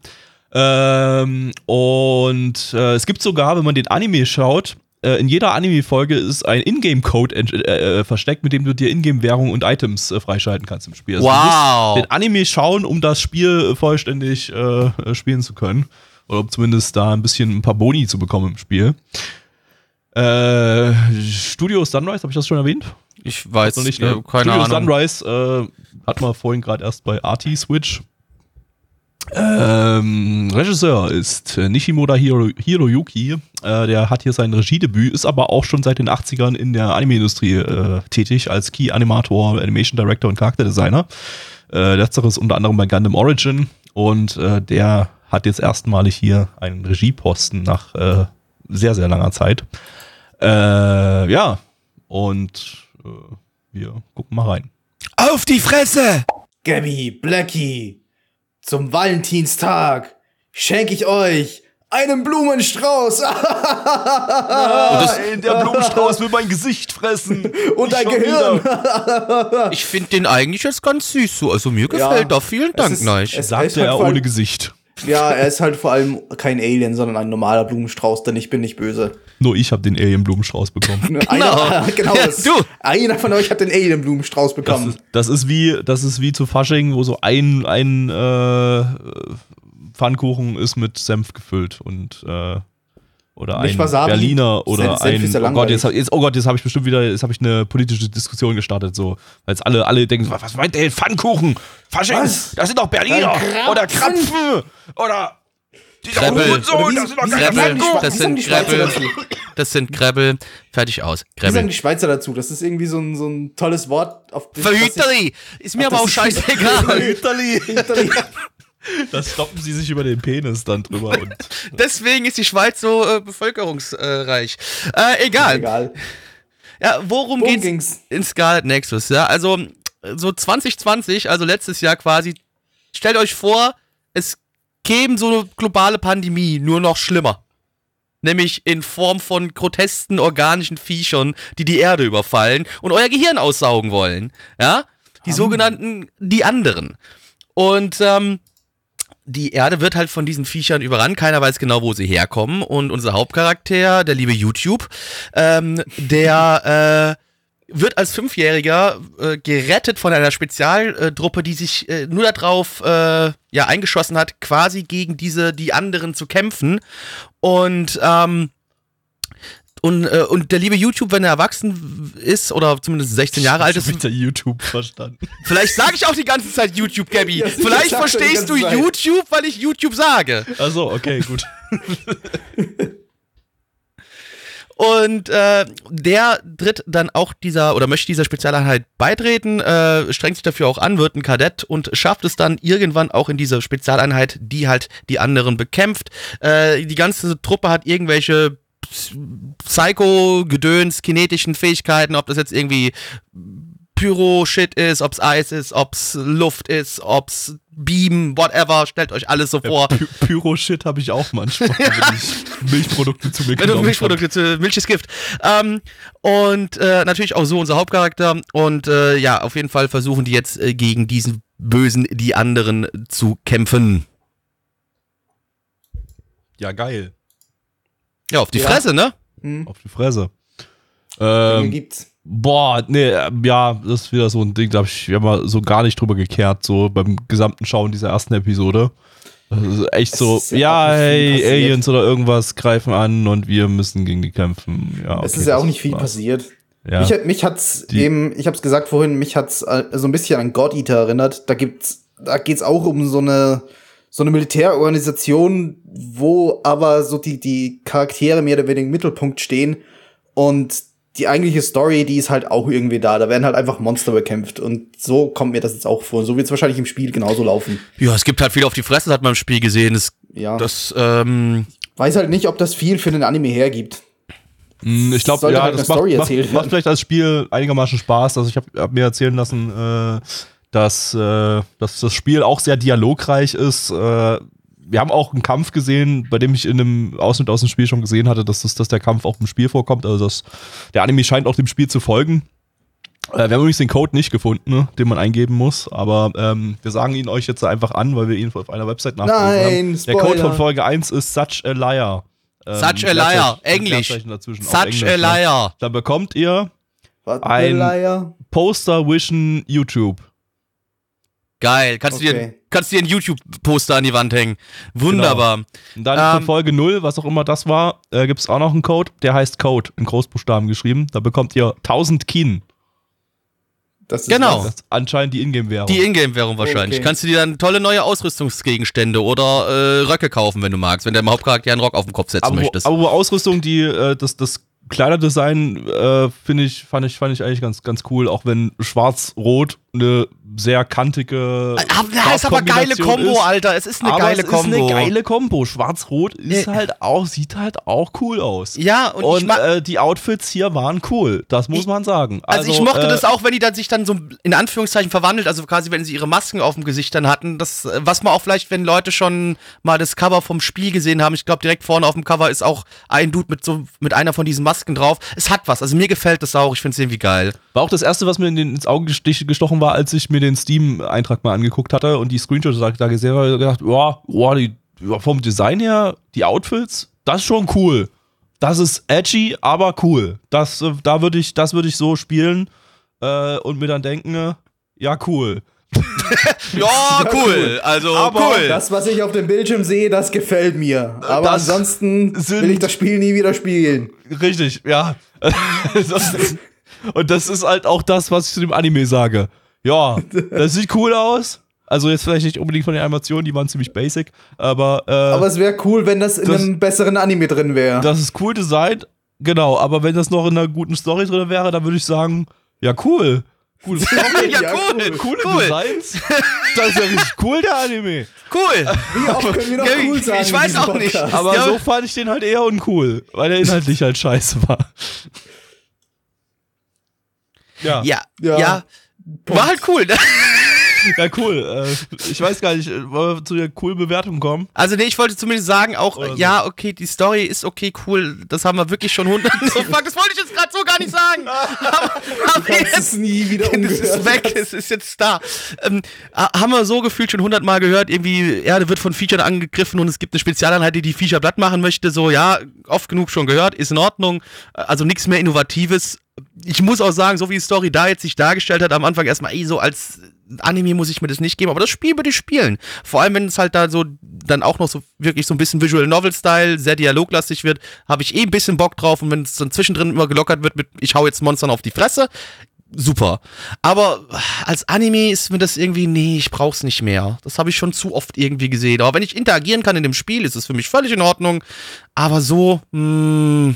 Ähm, und äh, es gibt sogar, wenn man den Anime schaut, äh, in jeder Anime-Folge ist ein Ingame-Code äh, äh, versteckt, mit dem du dir Ingame-Währung und Items äh, freischalten kannst im Spiel. Also Wow. Den Anime schauen, um das Spiel äh, vollständig äh, äh, spielen zu können. Oder um zumindest da ein bisschen ein paar Boni zu bekommen im Spiel. Äh, Studio Sunrise, habe ich das schon erwähnt? Ich weiß noch nicht, äh, ne? keine Studio Ahnung. Sunrise äh, hat man vorhin gerade erst bei Arti Switch. Ähm, Regisseur ist äh, Nishimura Hiro, Hiroyuki. Äh, der hat hier sein Regiedebüt, ist aber auch schon seit den 80ern in der Anime-Industrie äh, tätig als Key-Animator, Animation Director und Charakterdesigner. Äh, letzteres unter anderem bei Gundam Origin. Und äh, der hat jetzt erstmalig hier einen Regieposten nach äh, sehr, sehr langer Zeit. Äh, ja, und äh, wir gucken mal rein. Auf die Fresse! Gabby, Blackie, zum Valentinstag schenke ich euch einen Blumenstrauß Nein, [laughs] der Blumenstrauß will mein Gesicht fressen. [laughs] und Nicht ein Gehirn. wieder. Ich finde den eigentlich jetzt ganz süß so. Also mir gefällt er. Vielen Dank, Neich. Sagte halt er allem- ohne Gesicht. Ja, er ist halt vor allem kein Alien, sondern ein normaler Blumenstrauß, denn ich bin nicht böse. Nur ich habe den Alien-Blumenstrauß bekommen. Einer, [laughs] genau Ja, das, du. einer von euch hat den Alien-Blumenstrauß Das bekommen. ist, das ist wie, das ist wie zu Fasching, wo so ein, ein äh, Pfannkuchen ist mit Senf gefüllt und äh, oder Nicht ein Wasabi? Berliner oder Senf- Senf ein ist ja oh Gott, jetzt, jetzt, oh Gott, jetzt habe ich bestimmt wieder, jetzt habe ich eine politische Diskussion gestartet, so, weil jetzt alle, alle denken, was was meint der denn Pfannkuchen? Fasching, Was? das sind doch Berliner Krapfen? oder Krapfen oder Kreppel. Oder wie- das sind doch Kreppel, das sind Kreppel. dazu? Das sind Krebbel. Fertig aus. Wie sagen die Schweizer dazu? Das ist irgendwie so ein, so ein tolles Wort. Auf das- Verhüterli! Ist mir aber auch scheißegal. [laughs] Italy. [laughs] das- stoppen sie sich über den Penis dann drüber und [laughs] Deswegen ist die Schweiz so äh, bevölkerungsreich. Äh, egal. Egal. Ja, worum, Worum geht's ging's? in Scarlet Nexus? Ja, also so 2020, also letztes Jahr quasi. Stellt euch vor, es käme so eine globale Pandemie, nur noch schlimmer. Nämlich in Form von grotesken organischen Viechern, die die Erde überfallen und euer Gehirn aussaugen wollen. Ja? Die sogenannten, die anderen. Und ähm, die Erde wird halt von diesen Viechern überrannt. Keiner weiß genau, wo sie herkommen. Und unser Hauptcharakter, der liebe YouTube, ähm, der äh, wird als Fünfjähriger äh, gerettet von einer Spezialtruppe, die sich äh, nur darauf äh, ja, eingeschossen hat, quasi gegen diese, die anderen zu kämpfen. Und ähm, und, äh, und der liebe YouTube, wenn er erwachsen ist oder zumindest 16 Jahre alt ist, mit der YouTube verstanden. vielleicht sage ich auch die ganze Zeit YouTube, Gabby. Ja, vielleicht verstehst du. YouTube, weil ich YouTube sage. Also, okay, gut. [laughs] Und äh, der tritt dann auch dieser oder möchte dieser Spezialeinheit beitreten, äh, strengt sich dafür auch an, wird ein Kadett und schafft es dann irgendwann auch in diese Spezialeinheit, die halt die anderen bekämpft. Äh, die ganze Truppe hat irgendwelche Psycho-Gedöns, kinetischen Fähigkeiten, ob das jetzt irgendwie Pyro-Shit ist, ob's Eis ist, ob's Luft ist, ob's Beam, whatever, stellt euch alles so vor. Py Pyro-Shit habe ich auch manchmal, wenn ich [laughs] Milchprodukte zu mir Wenn du Milchprodukte, zu- Milch ist Gift. Ähm, und äh, natürlich auch so unser Hauptcharakter. Und äh, ja, auf jeden Fall versuchen die jetzt äh, gegen diesen Bösen, die anderen, zu kämpfen. Ja, geil. Ja, auf die Ja. Fresse, ne? Hm, Auf die Fresse. Dinge Ähm, gibt's. boah, nee, äh, ja, das ist wieder so ein Ding, da habe ich ja mal so gar nicht drüber gekehrt, so beim gesamten Schauen dieser ersten Episode. Das ist echt Es so, ist ja ja, hey. Aliens oder irgendwas greifen an und wir müssen gegen die kämpfen. Ja, es okay, ist ja auch nicht viel war's. passiert. Ja. Mich, mich hat's Die- eben, ich hab's gesagt vorhin, mich hat's äh, so ein bisschen an God Eater erinnert. Da gibt's, da geht's auch um so eine, so eine Militärorganisation, wo aber so die, die Charaktere mehr oder weniger im Mittelpunkt stehen und die eigentliche Story, die ist halt auch irgendwie da. Da werden halt einfach Monster bekämpft und so kommt mir das jetzt auch vor. Und so wird's wahrscheinlich im Spiel genauso laufen. Ja, es gibt halt viel auf die Fresse, das hat man im Spiel gesehen. Das, Ja. das ähm, Weiß halt nicht, ob das viel für den Anime hergibt. Mm, Ich glaube, Sollte ja, halt das eine macht, Story macht, erzählt macht vielleicht als Spiel einigermaßen Spaß. Also ich habe hab mir erzählen lassen, äh, dass, äh, dass das Spiel auch sehr dialogreich ist. Äh, wir haben auch einen Kampf gesehen, bei dem ich in einem Ausschnitt aus dem Spiel schon gesehen hatte, dass, das, dass der Kampf auch im Spiel vorkommt. Also das, der Anime scheint auch dem Spiel zu folgen. Äh, wir haben übrigens den Code nicht gefunden, ne, den man eingeben muss, aber ähm, wir sagen ihn euch jetzt einfach an, weil wir ihn auf einer Website nachgeguckt Nein, haben. Der Code Spoiler. von Folge 1 ist Such a Liar. Ähm, Such a liar, Englisch. Such Englisch, a ne? liar. Da bekommt ihr Was Ein-. Poster Vision YouTube. Geil. Kannst, du dir, Okay. kannst du dir ein YouTube-Poster an die Wand hängen. Wunderbar. Und dann Ähm, von Folge 0, was auch immer das war, äh, gibt es auch noch einen Code. Der heißt Code, in Großbuchstaben geschrieben. Da bekommt ihr 1000 Kin. Das ist Genau. Das ist anscheinend die Ingame-Währung. Die Ingame-Währung wahrscheinlich. Okay. Kannst du dir dann tolle neue Ausrüstungsgegenstände oder äh, Röcke kaufen, wenn du magst, wenn deinem Hauptcharakter einen Rock auf den Kopf setzen aber, möchtest. aber Ausrüstung, die, äh, das, das Kleiderdesign, äh, finde ich, fand ich, fand ich eigentlich ganz, ganz cool, auch wenn schwarz-rot eine sehr kantige. Ah, ja, ist aber geile ist. Alter. Es ist eine aber geile es Kombo. ist eine geile Kombo. Schwarz-Rot ist halt auch, sieht halt auch cool aus. Ja, und, Und äh, die Outfits hier waren cool. Das muss Ich- man sagen. Also, ich mochte äh, das auch, wenn die dann sich dann so in Anführungszeichen verwandelt, also quasi wenn sie ihre Masken auf dem Gesicht dann hatten, das äh, was man auch vielleicht, wenn Leute schon mal das Cover vom Spiel gesehen haben, ich glaube direkt vorne auf dem Cover ist auch ein Dude mit so mit einer von diesen Masken drauf. Es hat was, also mir gefällt das auch, ich finde es irgendwie geil. War auch das erste, was mir in den, ins Auge gestochen war, als ich mir den Steam-Eintrag mal angeguckt hatte und die Screenshots da, da gesehen habe, gedacht, ja, boah, die, vom Design her, die Outfits, das ist schon cool. Das ist edgy, aber cool. Das, äh, da würde ich, das würde ich so spielen äh, und mir dann denken, ja, cool. [laughs] Ja, [laughs] cool. Also Aber cool. Das, was ich auf dem Bildschirm sehe, das gefällt mir. Aber Das ansonsten will ich das Spiel nie wieder spielen. Richtig, ja. [laughs] Und das ist halt auch das, was ich zu dem Anime sage. Ja, das sieht cool aus. Also jetzt vielleicht nicht unbedingt von den Animationen, die waren ziemlich basic, aber, äh, Aber es wäre cool, wenn das in Das- einem besseren Anime drin wäre. das ist cool designt. Genau, aber wenn das noch in einer guten Story drin wäre, dann würde ich sagen, ja cool. Gute [laughs] Story, ja, Ja, cool. cool. coole cool. Designs. Das ist ja richtig cool, der Anime. Cool. Wie oft können wir noch cool ich- sagen? ich weiß auch nicht. Aber Ja. so fand ich den halt eher uncool, weil er inhaltlich halt scheiße war. Ja, Ja, ja. Ja. War halt cool. Ne? [laughs] ja cool. Äh, ich weiß gar nicht, äh, wollen wir zu der coolen Bewertung kommen? Also nee, ich wollte zumindest sagen auch, so. ja, okay, die Story ist okay, cool. Das haben wir wirklich schon hundert. [laughs] so, fuck, das wollte ich jetzt gerade so gar nicht sagen. [laughs] aber, aber jetzt, es nie wieder umgehört. ist weg, es ist jetzt da. Ähm, ha- haben wir so gefühlt schon hundertmal gehört, irgendwie, Erde wird von Featuren angegriffen und es gibt eine Spezialeinheit, die die Feature platt machen möchte. So, ja, oft genug schon gehört, ist in Ordnung. Also nichts mehr Innovatives. Ich muss auch sagen, so wie die Story da jetzt sich dargestellt hat, am Anfang erstmal, ey, so als Anime muss ich mir das nicht geben, aber das Spiel würde ich spielen. Vor allem, wenn es halt da so dann auch noch so wirklich so ein bisschen Visual Novel-Style, sehr dialoglastig wird, habe ich eh ein bisschen Bock drauf und wenn es dann zwischendrin immer gelockert wird mit, ich hau jetzt Monstern auf die Fresse, super. Aber als Anime ist mir das irgendwie, nee, ich brauch's nicht mehr. Das habe ich schon zu oft irgendwie gesehen. Aber wenn ich interagieren kann in dem Spiel, ist es für mich völlig in Ordnung. Aber so, mh,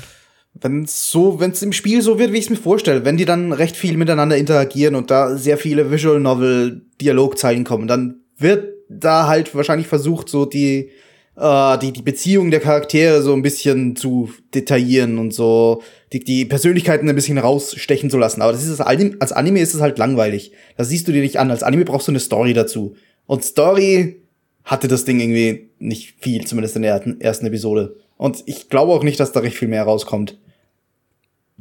Wenn es so, wenn es im Spiel so wird, wie ich es mir vorstelle, wenn die dann recht viel miteinander interagieren und da sehr viele Visual Novel Dialogzeilen kommen, dann wird da halt wahrscheinlich versucht, so die äh, die die Beziehung der Charaktere so ein bisschen zu detaillieren und so die, die Persönlichkeiten ein bisschen rausstechen zu lassen. Aber das ist das als Anime ist es halt langweilig. Das siehst du dir nicht an. Als Anime brauchst du eine Story dazu. Und Story hatte das Ding irgendwie nicht viel, zumindest in der ersten Episode. Und ich glaube auch nicht, dass da recht viel mehr rauskommt.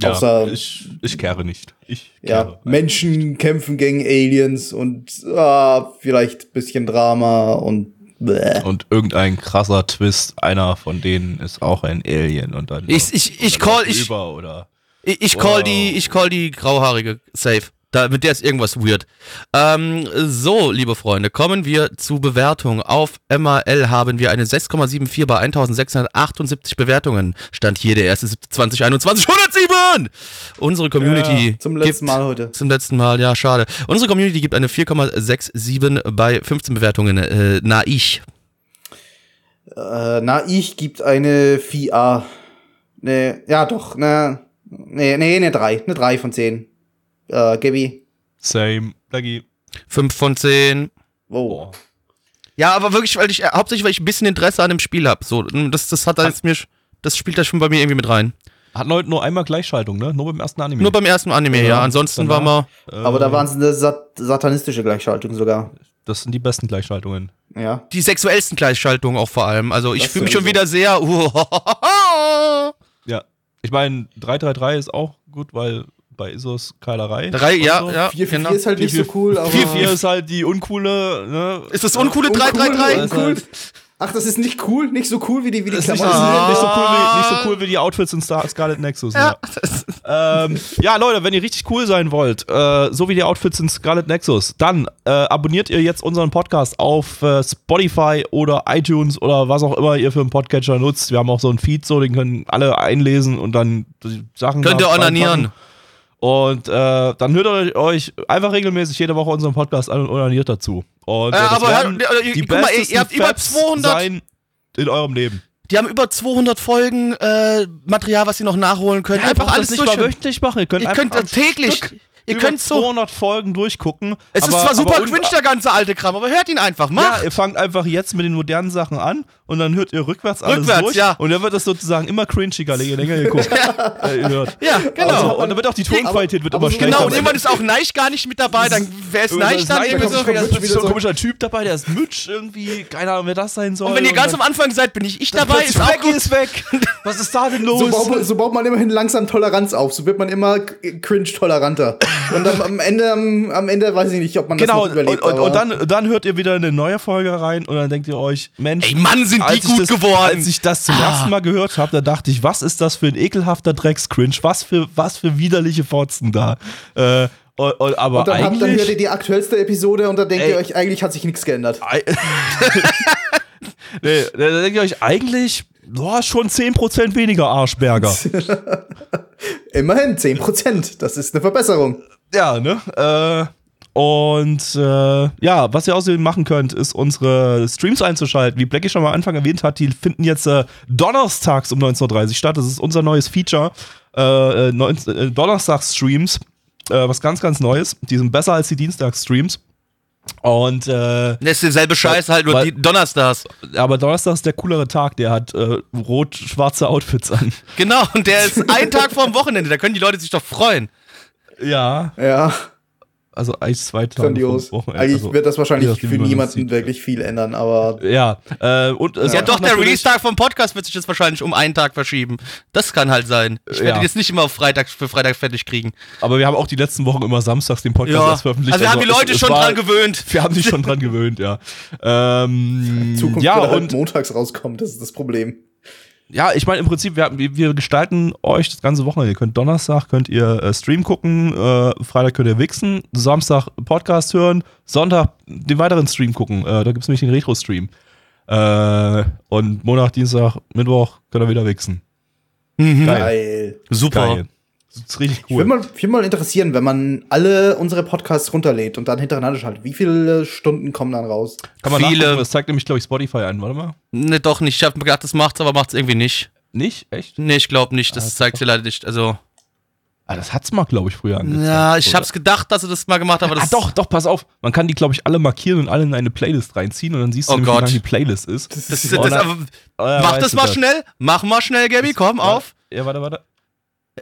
Außer- ich, ich kehre nicht. Ich Ja, kehre. Menschen kämpfen gegen Aliens und ah, vielleicht bisschen Drama und bäh. Und irgendein krasser Twist, einer von denen ist auch ein Alien und dann. Ich- ich- ich call- ich- Über oder. Ich, ich call Wow. die, ich call die grauhaarige safe. Da, mit der ist irgendwas weird. Ähm, so, liebe Freunde, kommen wir zu Bewertung. Auf MAL haben wir eine 6,74 bei 1678 Bewertungen. Stand hier der erste 2021. 100 107! Unsere Community. Zum letzten gibt, Mal heute. Zum letzten Mal, ja, schade. Unsere Community gibt eine 4,67 bei 15 Bewertungen. Äh, na, ich. Äh, na, ich gibt eine 4A. Ne, ja doch, ne, ne, ne, eine 3. Eine 3 von 10. Äh, Gabi. Same. Dagi. 5 von 10. Wow. Ja, aber wirklich, weil ich, äh, hauptsächlich, weil ich ein bisschen Interesse an dem Spiel habe. So, das, das hat da jetzt mir, das spielt da schon bei mir irgendwie mit rein. Hatten heute nur einmal Gleichschaltung, ne? Nur beim ersten Anime. Nur beim ersten Anime, ja. Ja, Ansonsten waren danach- wir. Äh, Aber da waren es eine sat satanistische Gleichschaltung sogar. Das sind die besten Gleichschaltungen. Ja. Die sexuellsten Gleichschaltungen auch vor allem. Also ich fühle mich schon wieder sehr. [laughs] Ja. Ich meine, 333 ist auch gut, weil bei Isos Keilerei. Drei, ja, so. ja. 4 4 genau. ist halt nicht so cool, aber. 4-4 ist halt die uncoole, ne? Ist das uncoole Uncool, 333? uncool. Ach, das ist nicht cool? Nicht so cool wie die, wie die Das ist nicht, Klamotten? Ah. nicht, so cool wie, nicht so cool wie die Outfits in Star Scarlet Nexus. Ja, Ja. Ähm, ja, Leute, wenn ihr richtig cool sein wollt, äh, so wie die Outfits in Scarlet Nexus, dann äh, abonniert ihr jetzt unseren Podcast auf äh, Spotify oder iTunes oder was auch immer ihr für einen Podcatcher nutzt. Wir haben auch so einen Feed, so den können alle einlesen und dann die Sachen. Könnt da ihr onanieren. reinpacken. Und äh, dann hört ihr euch einfach regelmäßig jede Woche unseren Podcast an und onaniert dazu. Und, Ja, äh, das aber ihr- die guck mal, ihr habt über Faps 200 sein in eurem Leben. Die haben über 200 Folgen äh, Material, was sie noch nachholen können. Ihr einfach alles das nicht durch. mal wöchentlich machen. Ihr könnt, Ihr könnt täglich. Stück Ihr könnt so. 200 Folgen durchgucken. Es ist aber- zwar super cringe, der ganze alte Kram, aber hört ihn einfach. Ja, Mach! ihr fangt einfach jetzt mit den modernen Sachen an und dann hört ihr rückwärts alles Rückwärts, durch. ja. Und dann wird das sozusagen immer cringiger, je länger ihr guckt. [laughs] äh, ihr hört. Ja, genau. Also, und dann wird auch die Tonqualität wird aber immer so- schlechter. genau, und irgendwann ist auch Neich gar nicht mit dabei, dann wer ist Neich dann irgendwie da so. da ist so ein komischer Typ dabei, der ist Mütsch irgendwie, keine Ahnung, wer das sein soll. Und wenn ihr ganz am dann- Anfang seid, bin ich ich dann dabei, ist gut. ist weg. [laughs] Was ist da denn los? So baut, man, so baut man immerhin langsam Toleranz auf. So wird man immer cringe-toleranter. Und am, am Ende, am, am Ende weiß ich nicht, ob man Genau, das noch überlebt. und, und, und aber- dann, dann hört ihr wieder eine neue Folge rein und dann denkt ihr euch, Mensch, Ey, Mann, sind die als ich gut das, geworden. Als ich das zum ersten Mal gehört habe, da dachte ich, was ist das für ein ekelhafter Dreckscringe? Was für, was für widerliche Fotzen da. Äh, und, und, aber Und dann, habt, dann hört ihr eigentlich. die aktuellste Episode und dann denkt Ey. ihr euch, eigentlich hat sich nichts geändert. [laughs] Nee, da denkt ihr euch eigentlich, boah, schon 10% weniger Arschberger. [laughs] Immerhin 10%. Das ist eine Verbesserung. Ja, ne? Äh, und äh, ja, was ihr außerdem machen könnt, ist unsere Streams einzuschalten. Wie Blackie schon mal am Anfang erwähnt hat, die finden jetzt äh, donnerstags um 19.30 Uhr statt. Das ist unser neues Feature. Äh, äh, 19, äh, Donnerstags-Streams. Äh, was ganz, ganz Neues. Die sind besser als die Dienstags-Streams. Und äh, Das ist derselbe Scheiß halt, nur weil- die Donnerstags. aber Donnerstag ist der coolere Tag, der hat äh, rot-schwarze Outfits an. Genau, und der ist ein Tag vorm Wochenende, da können die Leute sich doch freuen. Ja, Ja, also eigentlich zwei Tage. grandios. vom Wochenende. Eigentlich Also, wird das wahrscheinlich nachdem, für das niemanden sieht. wirklich viel ändern, aber Ja, äh, und es Ja, wird doch, der Release-Tag vom Podcast wird sich jetzt wahrscheinlich um einen Tag verschieben. Das kann halt sein. Ich werde Ja. jetzt nicht immer auf Freitag, für Freitag fertig kriegen. Aber wir haben auch die letzten Wochen immer samstags den Podcast Ja, erst veröffentlicht. also wir haben die Leute es- es schon war- dran gewöhnt. [laughs] Wir haben die schon dran gewöhnt, ja. Ähm, Zukunft ja, wird halt und montags rauskommen, das ist das Problem. Ja, ich meine im Prinzip, wir, wir wir gestalten euch das ganze Wochenende. Ihr könnt Donnerstag könnt ihr äh, Stream gucken, äh, Freitag könnt ihr wichsen, Samstag Podcast hören, Sonntag den weiteren Stream gucken. Äh, da gibt es nämlich den Retro-Stream. Äh, und Montag, Dienstag, Mittwoch könnt ihr wieder wichsen. Geil. Geil. Super. Geil. Das ist richtig Ich cool. würde mal, ich würd mal interessieren, wenn man alle unsere Podcasts runterlädt und dann hintereinander schaltet, wie viele Stunden kommen dann raus? Kann man viele- das zeigt nämlich, glaube ich, Spotify an. Warte mal. Ne, doch nicht. Ich habe mir gedacht, das macht's, aber macht's irgendwie nicht. Nicht? Echt? Nee, ich glaube nicht. Das zeigt sie leider nicht. Also, Ah, das hat's mal, glaube ich, früher angezeigt. ja, ich oder? hab's gedacht, dass sie das mal gemacht haben, aber Ah, das. doch, doch, pass auf. Man kann die, glaube ich, alle markieren und alle in eine Playlist reinziehen und dann siehst du, Oh nämlich, wie lang die Playlist ist. Das, das, Oh, das, na- aber, Oh, ja, mach das mal schnell. Mach mal schnell, Gabby. Komm, auf. Ja, warte, warte.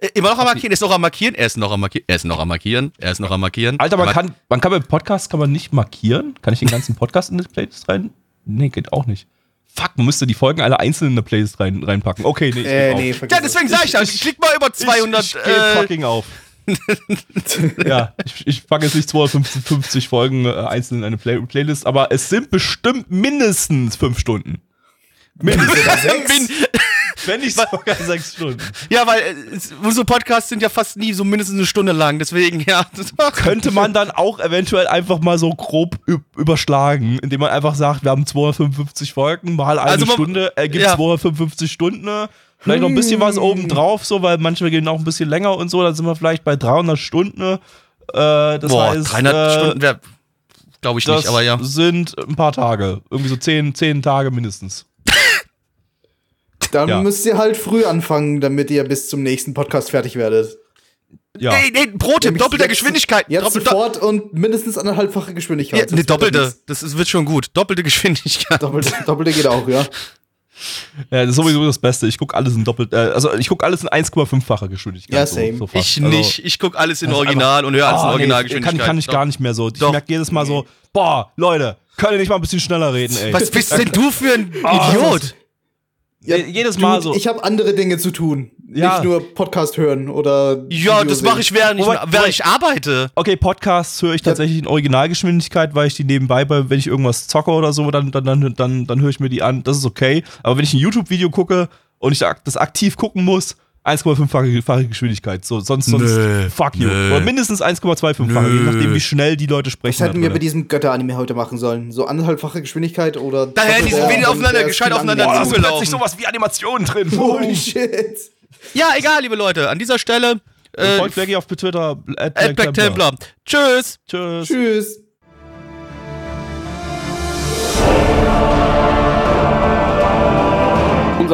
Äh, Immer noch am Markieren. Ist noch am Markieren. Er ist noch am Markieren. Er ist noch am Markieren. Er ist noch am Markieren. Alter, man Aber- kann, man kann bei Podcasts kann man nicht markieren. Kann ich den ganzen Podcast in die Playlist rein? Nee, geht auch nicht. Fuck, man müsste die Folgen alle einzeln in eine Playlist rein, reinpacken. Okay, nee, ich Äh, nee, Ja, deswegen sag ich das. Ich klick mal über 200. Ich, ich geh äh, fucking auf. [laughs] ja, ich, ich packe jetzt nicht 250 Folgen äh, einzeln in eine Play Playlist, aber es sind bestimmt mindestens fünf Stunden. Mindestens. [laughs] Wenn nicht sogar sechs Stunden. ja, weil äh, unsere Podcasts sind ja fast nie so mindestens eine Stunde lang. Deswegen, ja. [laughs] Könnte man dann auch eventuell einfach mal so grob üb- überschlagen, indem man einfach sagt, wir haben 255 Folgen, mal eine Also man- Stunde, ergibt ja. 255 Stunden. Vielleicht noch ein bisschen was oben drauf, so, weil manche gehen auch ein bisschen länger und so. Dann sind wir vielleicht bei 300 Stunden. Äh, das Boah, heißt, 300 äh, Stunden wäre, glaube ich Das nicht, aber ja. sind ein paar Tage. Irgendwie so 10, 10 Tage mindestens. Dann Ja. müsst ihr halt früh anfangen, damit ihr bis zum nächsten Podcast fertig werdet. Ja. Ey, nee, Pro-Tipp, doppelte jetzt- Geschwindigkeit. Jetzt Doppel- sofort und mindestens anderthalbfache Geschwindigkeit. Ja, nee, doppelte. Das ist, wird schon gut. Doppelte Geschwindigkeit. Doppelte, doppelte geht auch, ja. [laughs] Ja, das ist sowieso das Beste. Ich gucke alles in doppelt, äh, also ich gucke alles in 1,5-facher Geschwindigkeit. Ja, same. fast. Ich Also- nicht. Ich gucke alles in ist Original und höre alles in Ah, nee, Originalgeschwindigkeit. kann, kann ich Doch. gar nicht mehr so. Ich merke jedes Mal so, boah, Leute, könnt ihr nicht mal ein bisschen schneller reden, ey. Was bist denn du für ein [laughs] Ah, Idiot? Ja Je- jedes Mal so. Ich habe andere Dinge zu tun. Ja. Nicht nur Podcast hören oder. Ja, Video das mache ich, während ich, Wobei- während ich arbeite. Okay, Podcasts höre ich tatsächlich in Originalgeschwindigkeit, weil ich die nebenbei, bei, wenn ich irgendwas zocke oder so, dann, dann, dann, dann, dann höre ich mir die an. Das ist okay. Aber wenn ich ein YouTube-Video gucke und ich das aktiv gucken muss, 1,5-fache Geschwindigkeit. So, sonst, sonst Nö, fuck you. nö. Oder mindestens 1,25-fache, je nachdem, wie schnell die Leute sprechen. Das hätten wir da bei diesem Götter-Anime heute machen sollen. So anderthalbfache Geschwindigkeit oder. Da hätten die Videos und aufeinander- gescheit aufeinander Boah, da ist plötzlich sowas wie Animationen drin. Holy shit. Ja, egal, liebe Leute. An dieser Stelle. Äh, Folgt Blackie auf Twitter. At Black, Black Templar. Tschüss. Tschüss. Tschüss.